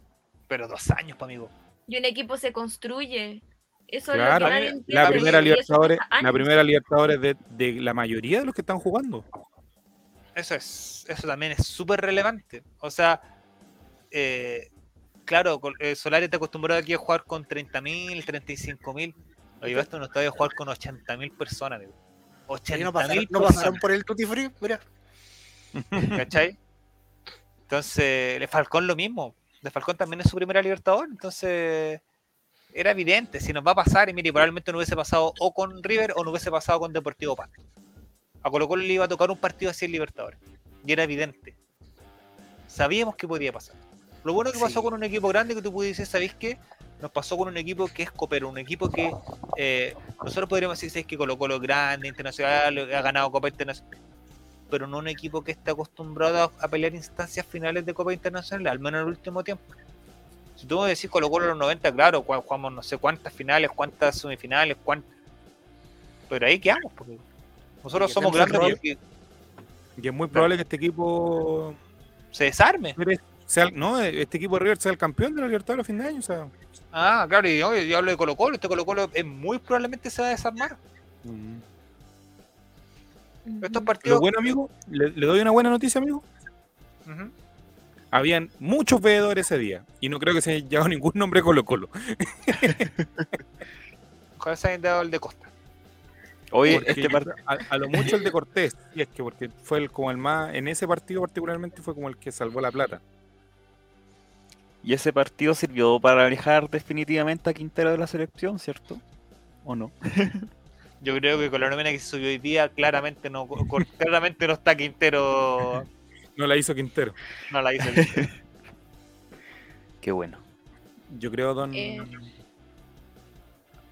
Pero dos años, pa' amigo. Y un equipo se construye. Eso Claro, es lo que la La primera y eso Libertadores, la primera Libertadores de, de la mayoría de los que están jugando. Eso es, eso también es súper relevante. O sea, eh, claro, eh, Solari te acostumbrado aquí a jugar con 30.000, 35.000. Lo llevaste a un estadio a jugar con 80.000 personas, amigo. Ahí no 80.000 pasaron, no personas. pasaron por el Tutti Free, mira. ¿Cachai? Entonces, Le Falcón lo mismo. Le Falcón también es su primera Libertador, entonces era evidente, si nos va a pasar, y mire, probablemente no hubiese pasado o con River o no hubiese pasado con Deportivo Pasto. A Colo Colo le iba a tocar un partido así en Libertadores. Y era evidente. Sabíamos que podía pasar. Lo bueno que pasó con un equipo grande que tú pudiste decir, ¿sabéis qué? Nos pasó con un equipo que es copero, un equipo que eh, nosotros podríamos decir ¿sabéis que Colo Colo es grande, internacional, ha ganado Copa Internacional pero no un equipo que esté acostumbrado a, a pelear instancias finales de Copa Internacional, al menos en el último tiempo. Si tú me decís Colo Colo en los 90, claro, jugamos no sé cuántas finales, cuántas semifinales, cuántas... Pero ahí quedamos, porque nosotros Y somos grandes porque Y es muy probable que este equipo se desarme. sea, no, este equipo de River sea el campeón de la Libertadores a fin de año. O sea, Ah, claro, y yo, yo hablo de Colo Colo, este Colo Colo es muy probablemente se va a desarmar. Estos Ujú. partidos... lo bueno, amigo, le, le doy una buena noticia, amigo. Habían muchos veedores ese día y no creo que se haya llegado ningún nombre Colo Colo. Ojalá se hayan dado el de Costa. Oye, este a, a lo mucho el de Cortés, y es que porque fue el, como el más, en ese partido particularmente fue como el que salvó la plata. Y ese partido sirvió para alejar definitivamente a Quintero de la selección, ¿cierto? ¿O no? [laughs] Yo creo que con la nómina que se subió hoy día, claramente no, [laughs] claramente no está Quintero, No la hizo Quintero. no la hizo Quintero. [laughs] Qué bueno. Yo creo, don. Eh.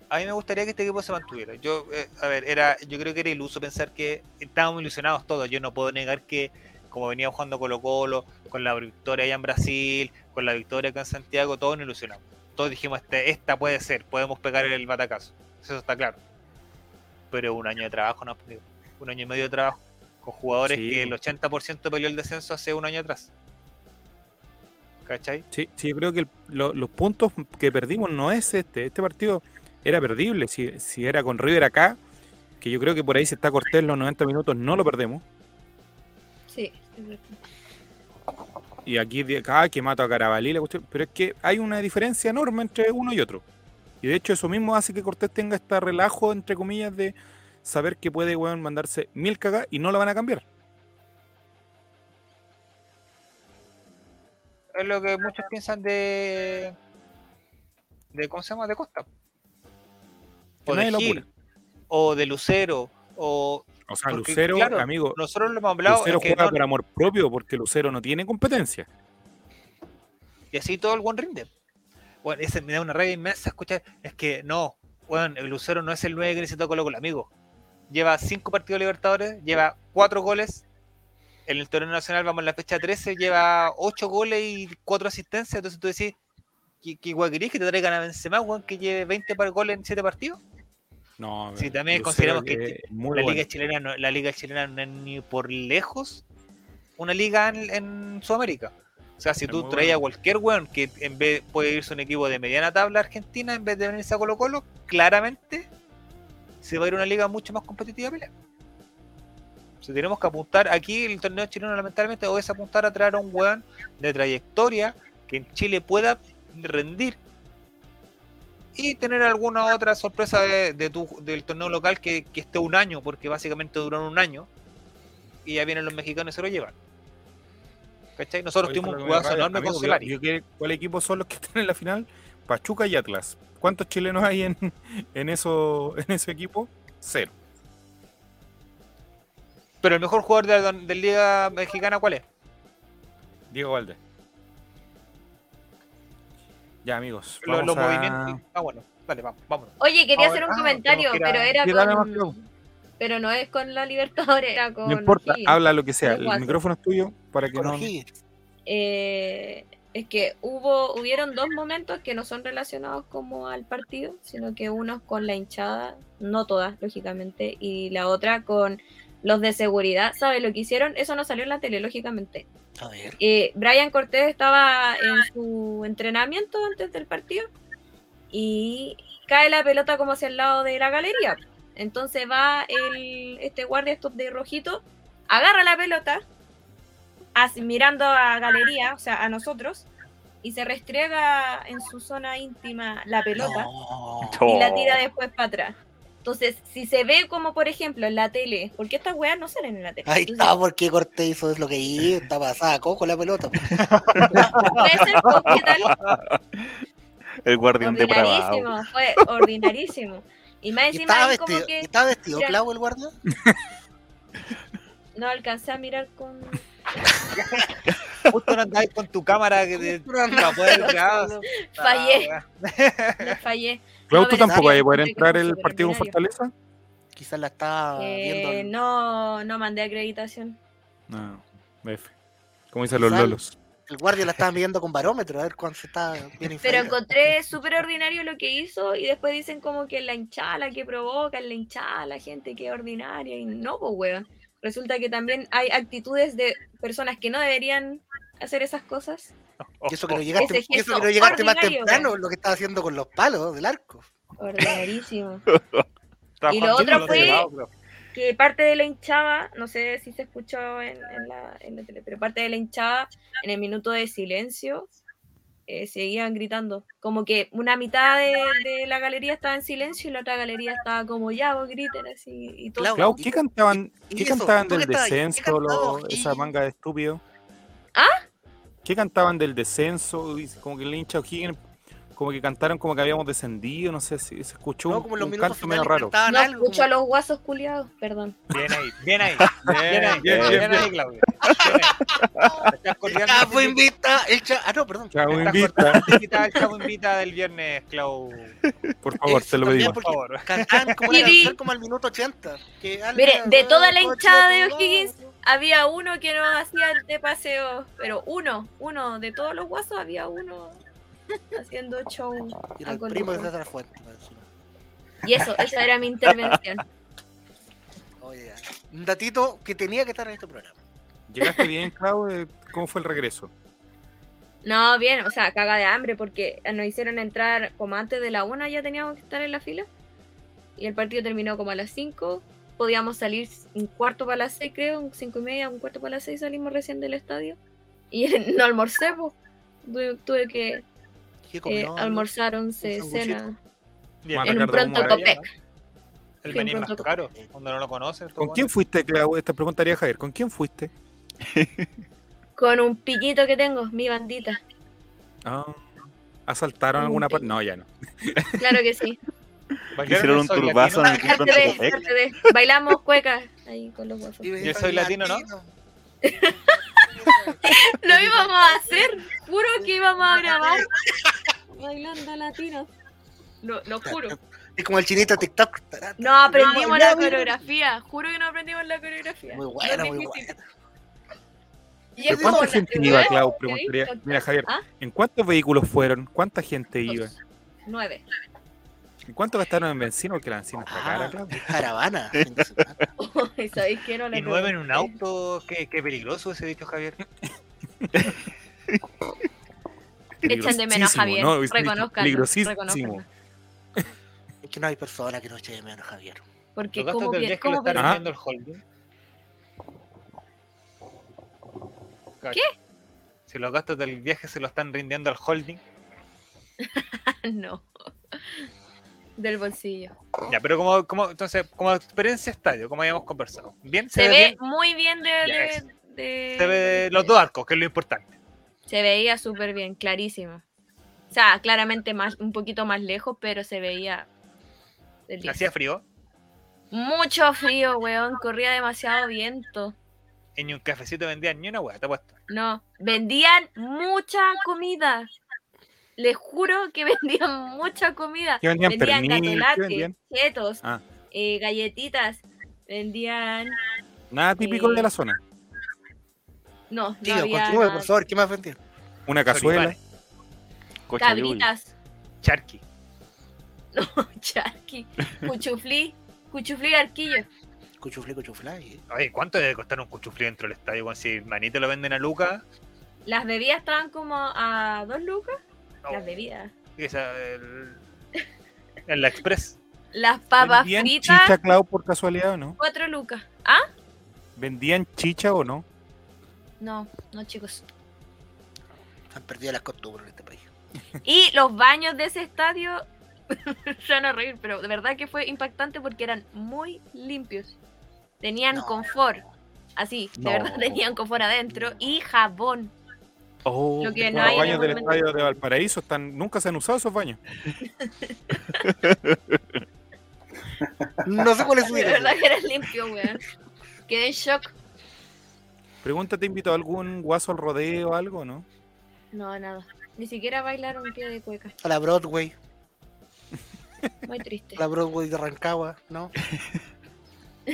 A mí me gustaría que este equipo se mantuviera. Yo, eh, a ver, era, yo creo que era iluso pensar que estábamos ilusionados todos. Yo no puedo negar que, como venía jugando Colo Colo, con la victoria allá en Brasil, con la victoria acá en Santiago, todos nos ilusionamos. Todos dijimos, este, esta puede ser, podemos pegar el batacazo. Eso está claro. Pero un año de trabajo, no, un año y medio de trabajo, con jugadores Sí. que el 80% peleó el descenso hace un año atrás. ¿Cachai? Sí, sí, yo creo que el- lo- los puntos que perdimos no es este. Este partido era perdible. Si, si era con River acá, que yo creo que por ahí si está Cortés los 90 minutos, no lo perdemos. Sí, es verdad. Y aquí, acá, que mato a Carabalí, la cuestión. Pero es que hay una diferencia enorme entre uno y otro. Y de hecho, eso mismo hace que Cortés tenga este relajo, entre comillas, de saber que puede weón, mandarse mil cagas y no la van a cambiar. Es lo que muchos piensan de. de ¿Cómo se llama? De Costa. O de Gil, o de Lucero, o O sea, Porque, Lucero, claro, amigo, nosotros lo hemos hablado. Lucero es que juega no- por amor propio porque Lucero no tiene competencia. Y así todo el buen rinde. Bueno, ese me da una rabia inmensa escuchar. Es que no, bueno, el Lucero no es el 9 que necesita Colo Colo, amigo. Lleva 5 partidos Libertadores, lleva 4 goles. En el torneo nacional, vamos en la fecha 13, lleva 8 goles y 4 asistencias. Entonces tú decís, ¿qué, qué guay querés que te traigan a Benzema, weón, que lleve 20 par- goles en 7 partidos? No, Sí, también Lucero consideramos que es muy la bueno. liga chilena no, la liga chilena no es ni por lejos una liga en, en Sudamérica. O sea, si Es tú traías a bueno. cualquier weón que en vez puede irse a un equipo de mediana tabla argentina en vez de venirse a Colo Colo, claramente se va a ir a una liga mucho más competitiva a pelear. O sea, tenemos que apuntar aquí el torneo chileno lamentablemente o es apuntar a traer a un weón de trayectoria que en Chile pueda rendir y tener alguna otra sorpresa de, de tu, del torneo local que, que esté un año, porque básicamente duran un año y ya vienen los mexicanos y se lo llevan. ¿Cachai? Nosotros tuvimos un jugazo enorme con Solari. yo- yo quiero- ¿Cuál equipo son los que están en la final? Pachuca y Atlas. ¿Cuántos chilenos hay en, en, eso, en ese equipo? Cero. Pero el mejor jugador de la de la Liga Mexicana, ¿cuál es? Diego Valdés. Ya, amigos. Los, vamos los a- movimientos. Ah, bueno, dale, vamos, vámonos. Oye, quería Ahora- hacer un ah, comentario, a- pero era con. Pero no es con la Libertadores, era con. No importa, habla lo que sea. El micrófono es tuyo para que Con no. Eh, es que hubo, hubieron dos momentos que no son relacionados como al partido, sino que uno con la hinchada, no todas, lógicamente, y la otra con los de seguridad. ¿Sabes lo que hicieron? Eso no salió en la tele, lógicamente. A ver. Eh, Brian Cortés estaba en su entrenamiento antes del partido y cae la pelota como hacia el lado de la galería. Entonces va el, este guardia estos de rojito, agarra la pelota, así, mirando a galería, o sea, a nosotros, y se restriega en su zona íntima la pelota No. y la tira después para atrás. Entonces, si se ve como, por ejemplo, en la tele, porque estas weas no salen en la tele. Ahí Entonces, está, porque Cortés hizo es lo que hizo, está pasada cojo la pelota. [laughs] pues, ¿qué? El guardián depravado. Ordinarísimo, fue ordinarísimo. Y más ¿Y encima estaba ahí como vestido, que ¿y estaba vestido Mira. Clau el guardia? no alcancé a mirar con... Justo no andáis con tu cámara que de, andaba para poder grabar. Fallé, Ah, no fallé. Clau, No, ¿tú pero tampoco sí, vas a poder entrar el partido con. Fortaleza? Quizás la estaba viendo. Eh, el- no, no mandé acreditación. No, F. Como dicen los lolos. El guardia la estaba midiendo con barómetro, a ver cuándo se está bien [laughs] Pero inferior. encontré súper ordinario lo que hizo y después dicen como que la hinchada la que provoca, la hinchada, la gente que es ordinaria y no, pues weón. Resulta que también hay actitudes de personas que no deberían hacer esas cosas. Y eso que no [laughs] llegaste, Ese y eso que no llegaste más temprano, lo que estaba haciendo con los palos del arco. Ordinarísimo. [laughs] Y lo otro fue- que parte de la hinchada, no sé si se escuchó en, en la, en la tele, pero parte de la hinchada, en el minuto de silencio, eh, seguían gritando. Como que una mitad de, de la galería estaba en silencio y la otra galería estaba como ya, vos griten así y todo. Clau, Clau, ¿y ¿qué cantaban, ¿qué cantaban ¿Tú del descenso, lo- esa manga de estúpido? ¿Ah? ¿Qué cantaban del descenso? Como que el hincha O'Higgins, como que cantaron como que habíamos descendido, no sé si se escuchó No, un, como en los un minutos canto medio raro. No algo. escucho a los guasos culiados, perdón. Bien ahí, bien ahí. [laughs] Bien ahí, bien, bien, bien, ahí, bien. Claudio. Bien ahí. Ah, ti- invita, el cha- Ah, no, perdón. Chavo, invita, al Chavo invita del viernes, Clau. por favor, te lo pedimos. Por favor. Cantaban como, como al minuto 80. que Mire, de toda la hinchada de. O'Higgins, Había uno que no hacía el de paseo, pero uno, uno, de todos los guasos había uno haciendo show. Y el primo de. César Fuente. Y eso, esa era mi intervención. Oye, ya. un datito que tenía que estar en este programa. ¿Llegaste bien, Clau? Eh, ¿Cómo fue el regreso? No, bien, o sea, caga de hambre porque nos hicieron entrar como antes de la una, ya teníamos que estar en la fila. Y el partido terminó como a las 5. Podíamos salir un cuarto para las 6, creo, un cinco y media, un cuarto para las 6 salimos recién del estadio. Y [laughs] no almorcé. Tuve, tuve que ¿Qué eh, almorzar, once, cena. En un pronto copec. El un más caro, cuando no lo conoces. ¿Con quién fuiste, Clau? Esta preguntaría Javier. ¿Con quién fuiste? [laughs] Con un piquito que tengo, mi bandita. Ah, ¿Asaltaron Un alguna parte? No, ya no. Claro que sí. [laughs] Hicieron un turbazo en el. Bailamos cuecas ahí con los me Yo soy latino, ¿no? [laughs] Lo íbamos a hacer juro que íbamos a grabar bailando latinos. Lo, lo juro. [laughs] Es como el chinito TikTok. No aprendimos la coreografía. Juro que no aprendimos la coreografía. Muy buena, muy buena. Y ¿Pero es ¿Cuánta gente ¿te iba? Clau? Mira, Javier, ¿Ah? ¿en cuántos vehículos fueron? ¿Cuánta gente iba? Nueve. ¿En cuánto gastaron en benzina? Porque la benzina está cara, Ah, Clau. caravana. ¿Sabéis que no le Y nueve en un auto, qué, qué peligroso ese dicho, Javier. [laughs] Echen de menos Javier. ¿no? Es Reconózcanlo. peligrosísimo. Es que no hay persona que no eche de menos, Javier. Porque Los gastos como del bien, viaje lo está el holding. ¿Qué? Si los gastos del viaje se lo están rindiendo al holding. [laughs] no. Del bolsillo. Ya, pero como, como, entonces, como experiencia estadio, como habíamos conversado. Bien, se, Se ve ve bien, muy bien de, Ya, de- de- se ve los dos arcos, que es lo importante. Se veía súper bien, clarísimo. O sea, claramente más, un poquito más lejos, pero se veía. del 10. Hacía frío, Mucho frío, weón. Corría demasiado viento. ni un cafecito vendían ni una hueá, te apuesto. No, vendían mucha comida. Les juro que [laughs] vendían mucha comida. ¿Qué vendían? Vendían ¿Pernil? ¿Qué catolaque, vendían? chetos, Ah. eh, galletitas. Vendían. Nada típico Eh, de la zona. No, no Tío, había continúe, nada. por favor. ¿Qué más vendieron? Una cazuela. Cabritas, Charqui. [laughs] charqui, cuchuflí, cuchuflí arquillo. Cuchuflé, cuchuflá. y- Oye, ¿cuánto debe costar un cuchuflí dentro del estadio? Bueno, si manito lo venden a Lucas, Las bebidas estaban como a dos lucas. No, Las bebidas. esa, el- en la Express. Las papas ¿Vendían fritas, chicha, Clau, por casualidad o no? cuatro lucas. ¿Ah? ¿Vendían chicha o no? No, no chicos. Han perdido las costumbres en este país. [laughs] Y los baños de ese estadio [laughs] se van a reír, pero de verdad que fue impactante porque eran muy limpios. Tenían No. confort. Así, de No. verdad tenían confort adentro y jabón. Oh, Lo que los baños el del estadio de Valparaíso están, nunca se han usado esos baños. [laughs] No sé cuál es su De idea. verdad que eran limpios, weón. Quedé en shock. Pregunta, ¿te invitó a algún guaso al rodeo o algo, no? No, nada. Ni siquiera bailaron pie de cueca. A la Broadway. Muy triste. A la Broadway de Rancagua, ¿no? [laughs]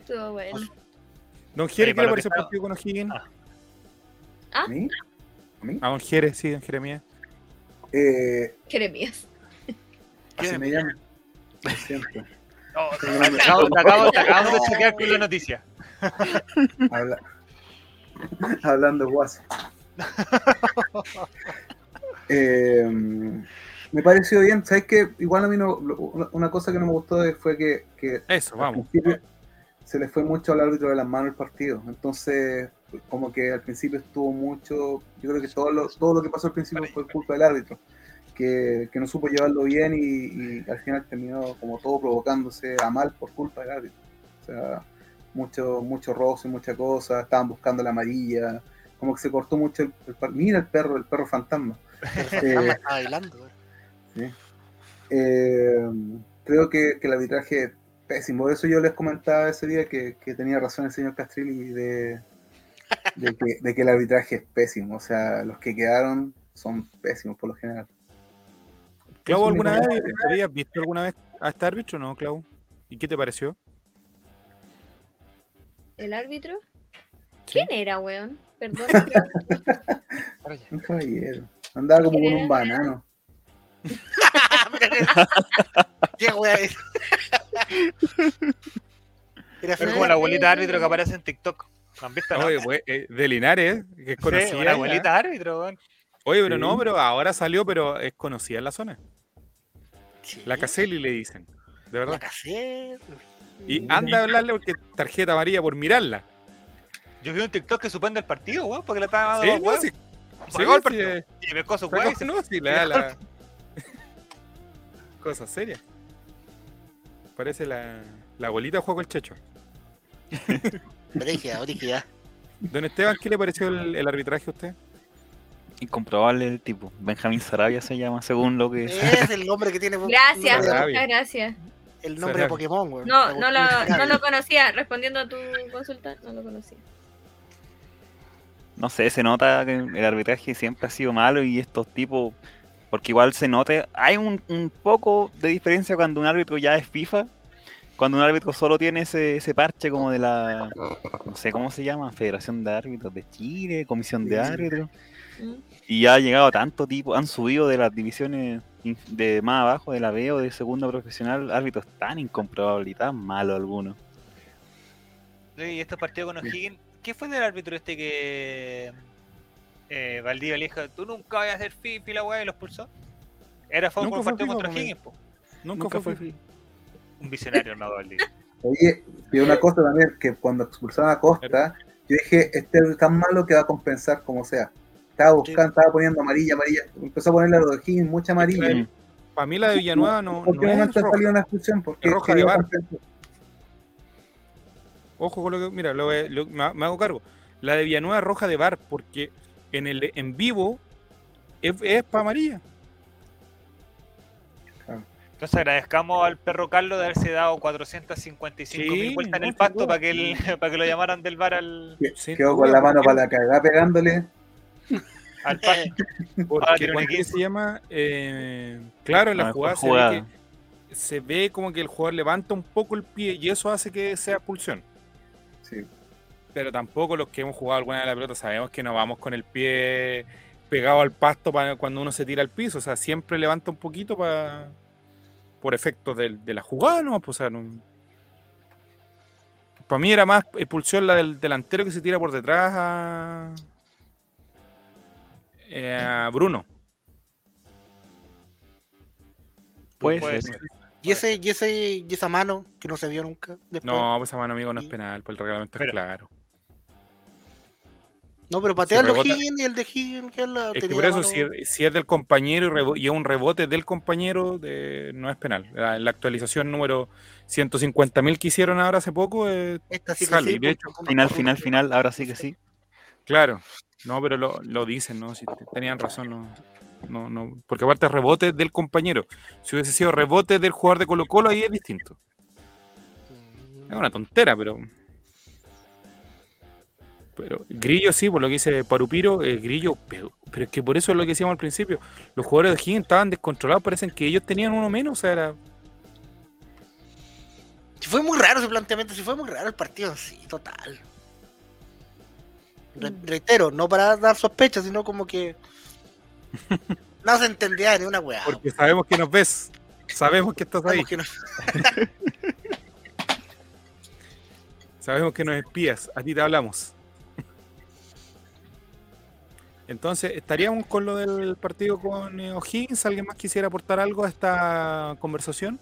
Estuvo bueno. Don Jere, Oye, ¿qué le que el partido con O'Higgins? Ah. ¿A mí? ¿A mí? A Don Jere, sí, Don Jeremías. Eh, Jeremías. así me llaman. Lo siento. Te acabo- te acabo- te de choquear con la noticia. [laughs] Habla- Hablando guaso. [laughs] Eh, me pareció bien, ¿sabes qué? Igual a mí no, una- cosa que no me gustó fue que, que Eso, vamos. principio se le fue mucho al árbitro de las manos el partido. Entonces, como que al principio estuvo mucho, yo creo que todo lo, todo lo que pasó al principio fue culpa del árbitro, que, que no supo llevarlo bien y, y al final terminó como todo provocándose a mal por culpa del árbitro. O sea, mucho, mucho roce, mucha cosa, estaban buscando la amarilla, como que se cortó mucho el, el Mira el perro, el perro fantasma. [laughs] Está bailando. güey. Eh, creo que, que el arbitraje es pésimo. Eso yo les comentaba ese día que, que tenía razón el señor Castrilli de, de, que, de que el arbitraje es pésimo. O sea, los que quedaron son pésimos por lo general. Clau, ¿alguna vez habías visto alguna vez a este árbitro o no, Clau? ¿Y qué te pareció? ¿El árbitro? Sí. ¿Quién era, weón? Perdón. [laughs] Un caballero. Andaba como con un banano. [laughs] ¿Qué es? [laughs] Era como la abuelita árbitro que aparece en TikTok. ¿Lo han visto? no? Oye, pues, eh, de Linares, que es Sí, conocida. una ya. abuelita árbitro. Oye, pero Sí. no, pero ahora salió, pero es conocida en la zona. Sí, La Caselli le dicen. De La verdad. casé. Y anda a hablarle porque tarjeta amarilla por mirarla. Yo vi un TikTok que suspende el partido, weón, porque le estaba dando Sí, huevos. sí. Sí, partido. eh, Y me coso, weón. no, sí, le da [laughs] la... [laughs] Cosa seria. Parece la, la abuelita de Juego el Checho. [laughs] Brígida, brígida. Don Esteban, ¿qué le pareció el, el arbitraje a usted? Incomprobable el tipo. Benjamín Sarabia se llama, según lo que. Es [laughs] el nombre que tiene. Gracias, Sarabia. muchas gracias. El nombre de. Pokémon, güey. No, no lo, no lo conocía. Respondiendo a tu consulta, no lo conocía. no sé, se nota que el arbitraje siempre ha sido malo y estos tipos, porque igual se nota, hay un, un poco de diferencia cuando un árbitro ya es FIFA, cuando un árbitro solo tiene ese, ese parche como de la, no sé cómo se llama, Federación de Árbitros de Chile, Comisión de. Árbitros, Mm. y ha llegado a tanto tipo, han subido de las divisiones de más abajo, de la B o de segunda profesional, árbitros tan incomprobables y tan malos algunos. Y estos partidos con O'Higgins, ¿qué fue del árbitro este que eh, Valdivia le dijo, tú nunca vas a hacer FIFA y la weá y los pulsó? Era fue fue partido contra O'Higgins, po. Nunca, Nunca fue. fue FIFA. Un visionario, no Valdivia. Oye, y una cosa también, que cuando expulsaron a Costa, yo dije, este es tan malo que va a compensar como sea. Estaba buscando, estaba poniendo amarilla, amarilla. Empezó a ponerle a Higgins mucha amarilla. Para mí la de Villanueva no, ¿Por qué es salido una expulsión? Porque Es roja de. Ojo con lo que. Mira, lo, lo- me, me hago cargo. La de Villanueva es roja de bar porque en el en vivo es, para amarilla. Entonces agradezcamos al perro Carlos de haberse dado 455 mil Sí, vueltas en el pasto para que, el- [laughs] para que lo llamaran del bar al, Quedó con la mano para la cagada pegándole. al pasto. [laughs] Ahora Porque se llama, eh, claro, en La jugada, se, jugada. Ve que se ve como que el jugador levanta un poco el pie y eso hace que sea expulsión. Sí. Pero tampoco los que hemos jugado alguna a la pelota sabemos que no vamos con el pie pegado al pasto para cuando uno se tira al piso. O sea, siempre levanta un poquito para por efectos del- de, la jugada, ¿no? Pues, o sea, no- Para mí era más expulsión la del delantero que se tira por detrás a, eh, a Bruno. Puede Puede ser. ser. Y ese, y ese, y esa mano que no se vio nunca. Después. No, pues esa mano amigo no es penal, pues el reglamento es claro. No, pero patea el de. Higgins y el de Higgins que la Es que por la eso, si es, si es del compañero y, rebo- y es un rebote del compañero, de- no es penal. La, la actualización número 150.000 que hicieron ahora hace poco, eh, Esta sí sí, de hecho, porque- Final, final, final, ahora sí que sí. claro. No, pero lo, lo dicen, ¿no? Si te- tenían razón, no, no, no. Porque aparte es rebote del compañero. Si hubiese sido rebote del jugador de Colo Colo, ahí es distinto. Es una tontera, pero. Pero Grillo sí, por lo que dice Parupiro, eh, Grillo, pero, pero es que por eso es lo que decíamos al principio. Los jugadores de Higgins estaban descontrolados, parecen que ellos tenían uno menos, o sea, era. Sí, fue muy raro ese planteamiento, sí fue muy raro el partido, sí, total. Re- Mm. reitero, no para dar sospechas, sino como que [laughs] no se entendía ni una weá. Porque sabemos que nos ves, sabemos que estás ahí, Sabemos que no- [laughs] sabemos que nos espías, a ti te hablamos. Entonces, ¿estaríamos con lo del partido con eh, O'Higgins? ¿Alguien más quisiera aportar algo a esta conversación?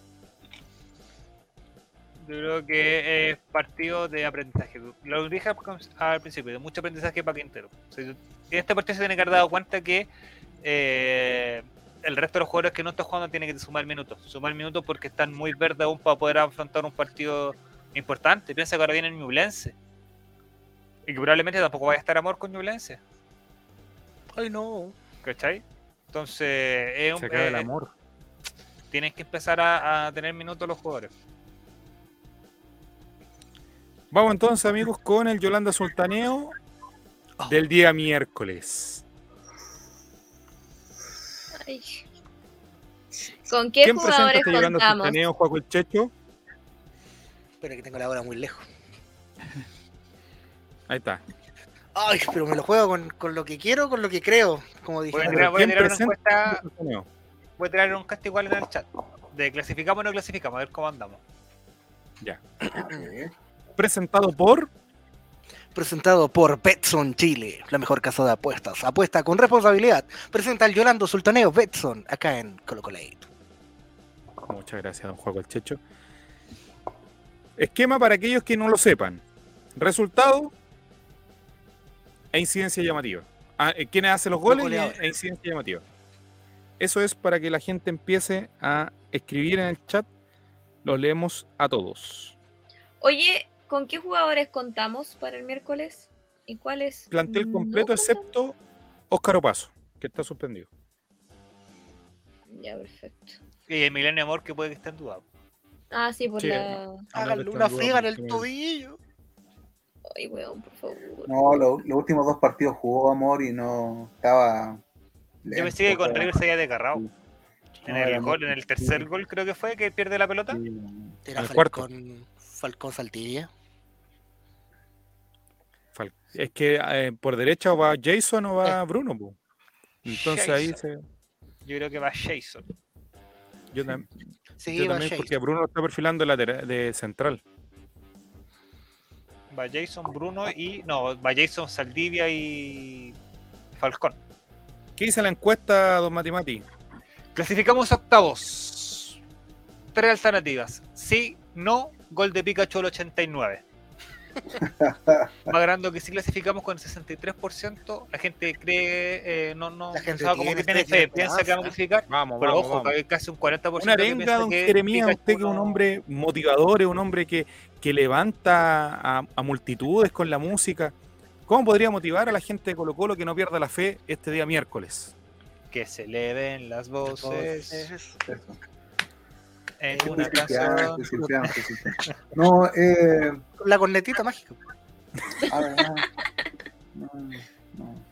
Yo creo que es partido de aprendizaje. Lo dije al principio, de mucho aprendizaje para Quintero. En este partido se tiene que haber dado cuenta que eh, el resto de los jugadores que no están jugando tienen que sumar minutos. Sumar minutos porque están muy verdes aún para poder afrontar un partido importante. Piensa que ahora viene el Ñublense. Y que probablemente tampoco vaya a estar amor con Ñublense. Ay, no. ¿Cachai? Entonces, es un- Se acaba el eh, amor. tienen que empezar a, a tener minutos los jugadores. Vamos entonces, amigos, con el Yolanda Sultaneo del día miércoles. Ay. ¿Con qué ¿Quién presenta jugadores este Yolanda contamos? Sultaneo, Juaco el Checho? Espera que tengo la hora muy lejos. Ahí está. Ay, pero me lo juego con, con lo que quiero, con lo que creo, como dije. Voy a tirar, voy a ¿quién tirar una encuesta Sultaneo? Voy a traer un cast igual en el chat. De clasificamos o no clasificamos, a ver cómo andamos. Ya. Presentado por Presentado por Betson Chile, la mejor casa de apuestas. Apuesta con responsabilidad. Presenta el Yolando Sultaneo Betson, acá en Colocolate. Muchas gracias, don el Checho. Esquema para aquellos que no lo sepan. Resultado e incidencia llamativa. Ah, eh, ¿Quiénes hacen los goles goleadores. e incidencia llamativa? Eso es para que la gente empiece a escribir en el chat. Los leemos a todos. Oye, ¿con qué jugadores contamos para el miércoles? ¿Y cuáles? Plantel completo excepto Óscar Opaso, que está suspendido. Ya, perfecto. Y Emiliano Amor que puede que esté en duda. Ah, sí, por Sí. la... No, Háganle una friega en el tobillo. Ay, weón, por favor. No, lo- los últimos dos partidos jugó Amor y no estaba. Yo pensé que con River se había desgarrado. Sí. En No, el gol, en el tercer gol creo que fue que pierde la pelota. Sí. Era cuarto. Falcón, Falcón Saldivia. Fal- Es que eh, por derecha va Jason o va Bruno. po. Entonces ahí se, Yo creo que va Jason. yo, tam- yo también, porque Bruno está perfilando lateral, de central. Va Jason, Bruno y. No, va Jason, Saldivia y. Falcón. ¿Qué dice la encuesta, don Matimati? Clasificamos octavos. Tres alternativas. Sí, no, gol de Pikachu al 89. [laughs] Más grande que sí clasificamos con el 63%. La gente cree, eh, no, no, La gente como que tiene- fe, piensa que vamos a clasificar. Vamos, Pero vamos, ojo, vamos. que hay casi un 40%. Una arenga, don Jeremías, usted que es un hombre motivador, es un hombre que, que levanta a, a multitudes con la música. ¿Cómo podría motivar a la gente de Colo Colo que no pierda la fe este día miércoles? Que se eleven las voces Entonces, Eso. en una canción. No, eh. La cornetita mágica. a ver, no, no, no.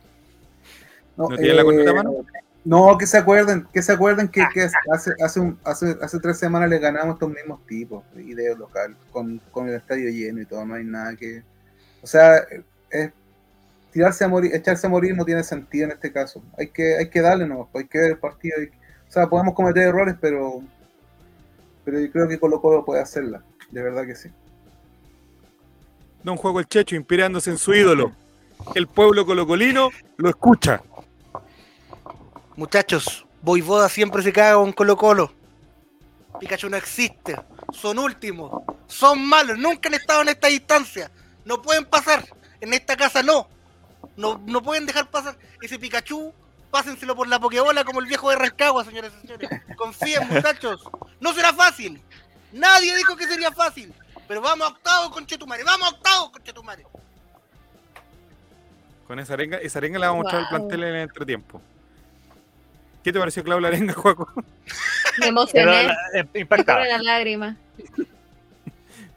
No, ¿No tiene la corneta eh, mano? No, que se acuerden, que se acuerden que, que hace, hace, un- hace, hace tres semanas le ganamos a estos mismos tipos, idea local, con, con el estadio lleno y todo, no hay nada que. O sea, es, tirarse a morir, echarse a morir no tiene sentido en este caso. Hay que, hay que darle, no, hay que ver el partido. y- o sea, podemos cometer errores, pero pero yo creo que Colo Colo puede hacerla, de verdad que sí. Don Juego el Checho, inspirándose en su ídolo. El pueblo colocolino lo escucha. Muchachos, Voivoda siempre se caga con Colo Colo. Pikachu no existe. Son últimos. Son malos. Nunca han estado en esta distancia. No pueden pasar. En esta casa no. No, no pueden dejar pasar ese Pikachu. Pásenselo por la Pokebola como el viejo de Rancagua, señores y señores. Confíen, [laughs] muchachos. No será fácil. Nadie dijo que sería fácil. Pero vamos a octavo, conchetumare. Vamos a octavo, conchetumare. Con esa arenga, esa arenga la vamos a mostrar al plantel en el entretiempo. ¿Qué te pareció, Clau, la arenga, Juaco? Me emocioné. la- eh, Me la lágrima.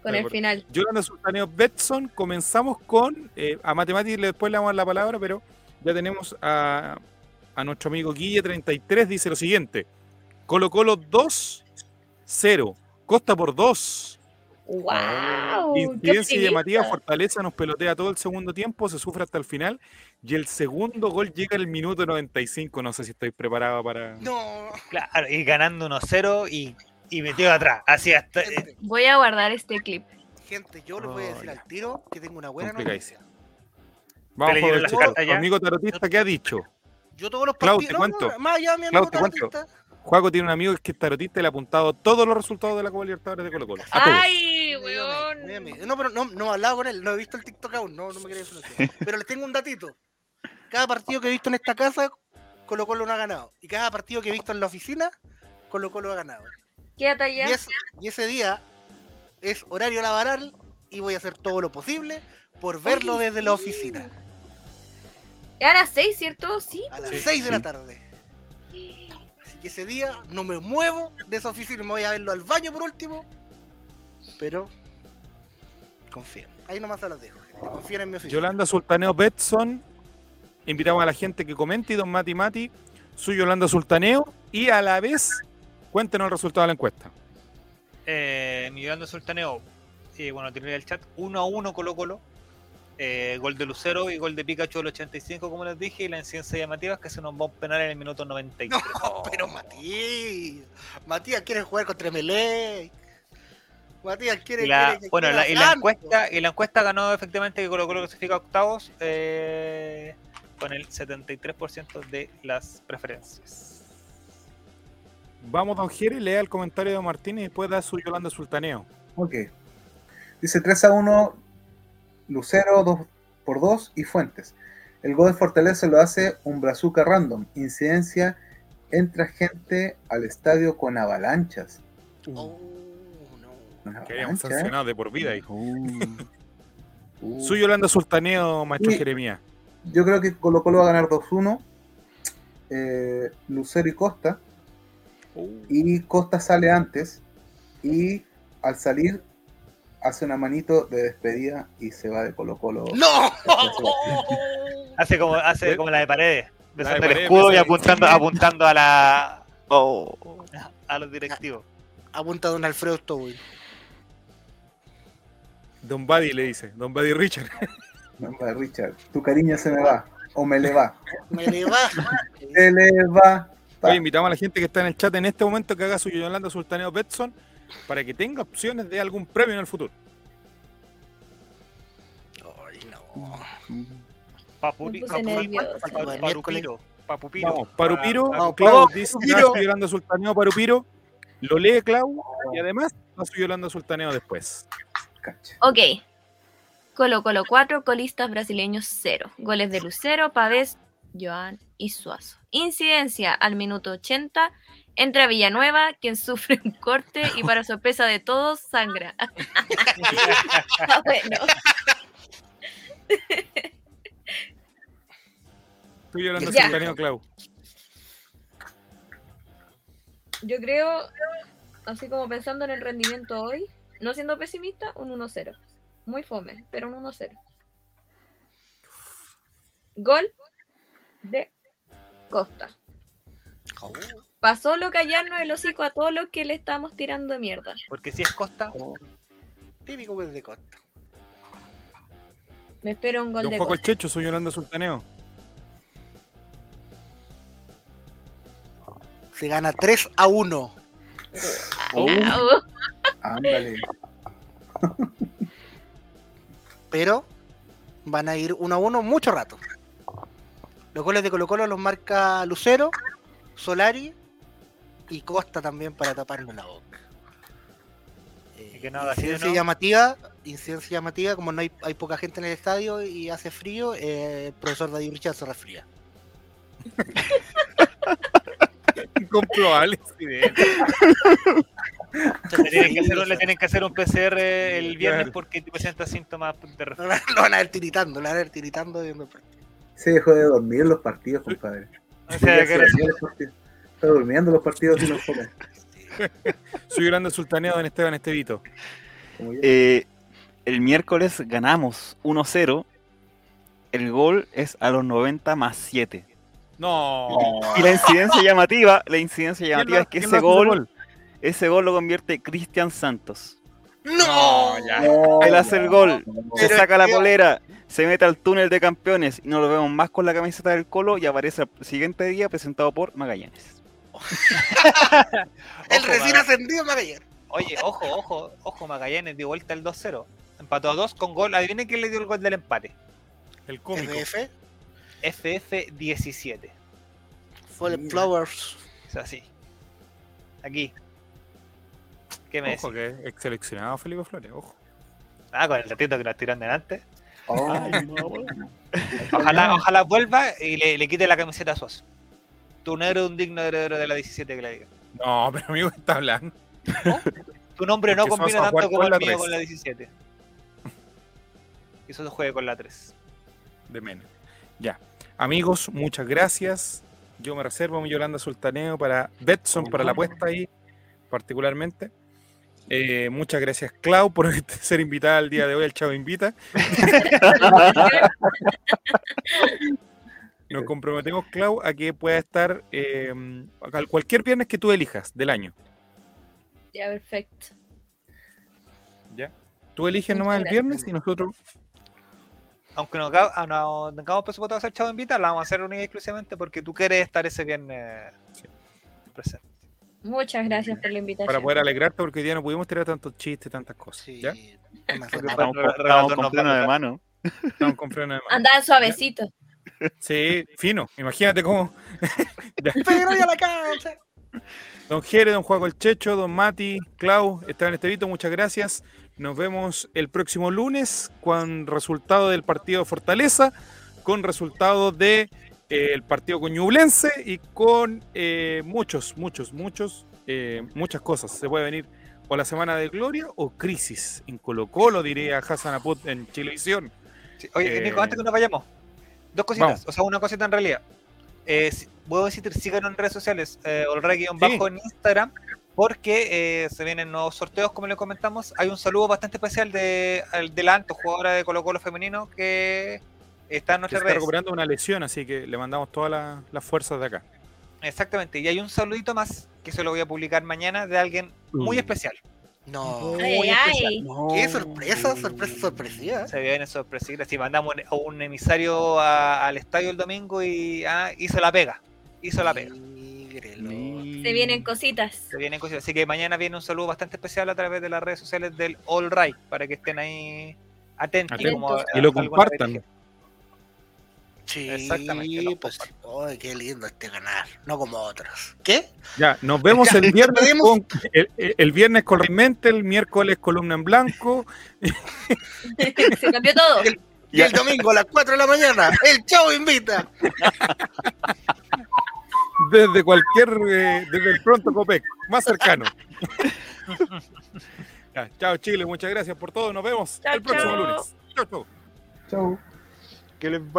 Con el final. Yolanda Sultaneo Betson, comenzamos con, eh, a Matemáticas después le damos la palabra, pero ya tenemos a, a nuestro amigo Guille33, dice lo siguiente. Colo Colo 2-0, Costa por 2. ¡Wow! Incidencia y llamativa, Fortaleza nos pelotea todo el segundo tiempo, se sufre hasta el final y el segundo gol llega al minuto 95. No sé si estoy preparado para... No. Claro, y ganando 1-0 y, y metido atrás. Así hasta. eh, Voy a guardar este clip. gente, yo les voy a decir Oh, al tiro que tengo una buena noticia. Vamos Pero con yo el las chico. cartas ya. Amigo tarotista, ¿qué ha dicho? Yo todos los Clau, partidos. te no, no, más allá, mi amigo tarotista. Juaco tiene un amigo que es tarotista y le ha apuntado todos los resultados de la Copa Libertadores de Colo Colo. A todos. ¡Ay, Weón! No, pero no, no he hablado con él, no he visto el TikTok aún, no, no me quería decir Pero les tengo un datito. Cada partido que he visto en esta casa, Colo Colo no ha ganado. Y cada partido que he visto en la oficina, Colo Colo ha ganado. Quédate Y, allá. es- y ese día es horario laboral y voy a hacer todo lo posible por verlo Oye, desde la oficina. Es a las 6, ¿cierto? Sí. A las Sí, 6 de la tarde. Así que ese día no me muevo de esa oficina y me voy a verlo al baño por último. Pero confíen. Ahí nomás se las dejo. gente. Confíen en mi oficina. Yolanda Sultaneo Betson. Invitamos a la gente que comente y don Mati Mati, su Yolanda Sultaneo. Y a la vez, cuéntenos el resultado de la encuesta. Eh, Millán de Sultaneo, eh, bueno, tiene el chat 1 a 1 Colo Colo. Eh, gol de Lucero y gol de Pikachu al 85, como les dije, y la incidencia llamativa es que se nos va a penal en el minuto 93. No, pero Matías. Matías quiere jugar contra Melec. Matías quiere. Y la- quiere- bueno, la, y la encuesta, y la encuesta ganó efectivamente que Colo Colo clasifica octavos eh, con el 73% de las preferencias. Vamos, don Jere, lea el comentario de Martín y después da su Yolanda Sultaneo. Ok. Dice 3 a 1, Lucero 2 por 2 y Fuentes. El gol de Fortaleza lo hace un brazuca random. Incidencia, entra gente al estadio con avalanchas. Oh, Queríamos avalanchas, sancionados de por vida. hijo. Uh. Su Yolanda Sultaneo, maestro Sí. Jeremías. Yo creo que Colo Colo va a ganar 2-1. Eh, Lucero y Costa. Y Costa sale antes. Y al salir hace una manito de despedida y se va de Colo Colo. ¡No! Hace como, hace como la de paredes. Besando el Paredes, escudo y apuntando, apuntando a la [laughs] a los directivos. Apunta Don Alfredo Stowell. Don Buddy le dice, Don Buddy Richard. [laughs] Nombre de Richard, tu cariño se me va, o me le va. [laughs] Me le baja. Se le va. Oye, invitamos a la gente que está en el chat en este momento que haga su Yolanda Sultaneo Betson para que tenga opciones de algún premio en el futuro. Ay, no. Papuri. Papupiro. Parupiro, Vamos, Clau dice Parupiro. "Da su Yolanda Sultaneo Parupiro, lo lee Clau y además a su Yolanda Sultaneo después. Cacha. Ok. Colo Colo 4, colistas brasileños 0. Goles de Lucero, Pavés, Joan y Suazo. Incidencia al minuto 80. Entra Villanueva, quien [laughs] sufre un corte y para sorpresa de todos, sangra. [laughs] Ah, bueno. Su Yolanda Ya. Sultaneo, Clau. Yo creo, así como pensando en el rendimiento hoy, no siendo pesimista, un 1-0. Muy fome, pero un 1-0. Gol de Costa. Pasó lo callarnos el hocico a todos los que le estamos tirando mierda. Porque si es Costa, Típico pues de Costa. Me espero un gol Don de Juaco el Costa. Checho, su Yolanda Sultaneo. Se gana 3 a 1. Oh. Ándale. Pero van a ir 1 a 1 mucho rato. Los goles de Colo Colo los marca Lucero, Solari y Costa también para taparnos la boca. Eh, que incidencia llamativa, incidencia llamativa, como no hay, hay poca gente en el estadio y hace frío, eh, el profesor David Richard se resfría. [laughs] Incomprobable. [laughs] le tienen, que hacer, un- le tienen que hacer un PCR el viernes Claro. porque presenta síntomas de [laughs] Lo van a- lo van a ver tiritando, lo van a ver tiritando viendo. Se dejó de dormir en los partidos, compadre. O sea, que. Está durmiendo los partidos y los juega. [laughs] Su Yolanda Sultaneo, Don Esteban Estevito. Eh, el miércoles ganamos 1-0. El gol es a los 90 más 7. No. Y la incidencia llamativa, la incidencia ¿Quién llamativa es que ese gol, ese gol lo convierte Cristian Santos. ¡No! ya. No, Él hace el gol, se saca la es polera, se mete al túnel de campeones y no lo vemos más con la camiseta del Colo y aparece el siguiente día presentado por Magallanes. [laughs] El Ojo, recién ascendido Magallanes. Oye, ojo, ojo, ojo, Magallanes dio vuelta el 2-0. Empató a 2 con gol. Adivinen quién le dio el gol del empate. El cómico. FF, FF17. Full Mira. Flowers. O sea, sí. Aquí. ¿Qué me Ojo decís? que es seleccionado Felipe Flores, ojo. Ah, con el ratito que nos tiran delante. Oh, [laughs] Ojalá, ojalá vuelva y le, le quite la camiseta a Suazo. Tu negro es un digno heredero de la 17 que le diga. No, pero amigo, ¿qué está hablando? Tu nombre no combina Suazo tanto como con el la mío 3. con la 17. Y eso se juegue con la 3. De menos. Ya. Amigos, muchas gracias. Yo me reservo mi Yolanda Sultaneo para Betson, para la apuesta ahí, particularmente. Eh, muchas gracias, Clau, por [laughs] ser invitada el día de hoy al Chavo Invita. [laughs] Nos comprometemos, Clau, a que pueda estar eh, al- cualquier viernes que tú elijas del año. Ya, perfecto. ¿Ya? Tú eliges nomás el viernes y nosotros. Aunque no, ah, no tengamos presupuesto de hacer chavo invita, la vamos a hacer única y exclusivamente porque tú quieres estar ese viernes presente. Muchas gracias por la invitación. Para poder alegrarte, porque hoy día no pudimos tirar tantos chistes, tantas cosas. Sí. ¿Ya? Estamos, el con- estamos freno de mano. Estamos con freno de mano. Andaban suavecito. [laughs] Sí, fino. Imagínate cómo. Pero [laughs] ya la casa. Don Jere, don Juan Checho, don Mati, Clau, Esteban Estevito, muchas gracias. Nos vemos el próximo lunes con resultado del partido Fortaleza, con resultados de eh, el partido con Ñublense y con eh, muchos, muchos, muchos, eh, muchas cosas. Se puede venir o la semana de gloria o crisis en Colo Colo, diría Hassan Aput en Chilevisión. Sí, Oye, Eh, Nico, antes que nos vayamos, dos cositas, vamos. o sea, una cosita en realidad. Eh, puedo decir, síganos en redes sociales, eh, Olre-bajo Sí. en Instagram porque eh, se vienen nuevos sorteos, como le comentamos. Hay un saludo bastante especial de, de la Anto, jugadora de Colo Colo femenino, que está en Que nuestras se está recuperando una lesión, así que le mandamos todas las- las fuerzas de acá. Exactamente, y hay un saludito más que se lo voy a publicar mañana de alguien muy Mm. especial. No. Ay, Muy ay, especial. Qué sorpresa, sorpresa, sorpresiva. Se viene sorpresiva. Si mandamos un, un emisario a- al estadio el domingo y ah, hizo la pega. Hizo la pega. Mígrelo. Se vienen cositas. Se vienen cosas. Así que mañana viene un saludo bastante especial a través de las redes sociales del All Right para que estén ahí atentos. Atentos. como a- Y lo compartan. Sí, Exactamente, pues. Ay, qué lindo este ganar. No como otros. ¿Qué? Ya, nos vemos el viernes con el, el viernes con Rimente, el miércoles columna en blanco. [laughs] Se cambió todo. Y el domingo a las 4 de la mañana, el Chavo invita. desde cualquier, eh, desde el pronto Copec, más cercano. [laughs] Ya, chao Chile, muchas gracias por todo, nos vemos Chao, el próximo chao. lunes. Chao, chao. Chau. Que les vaya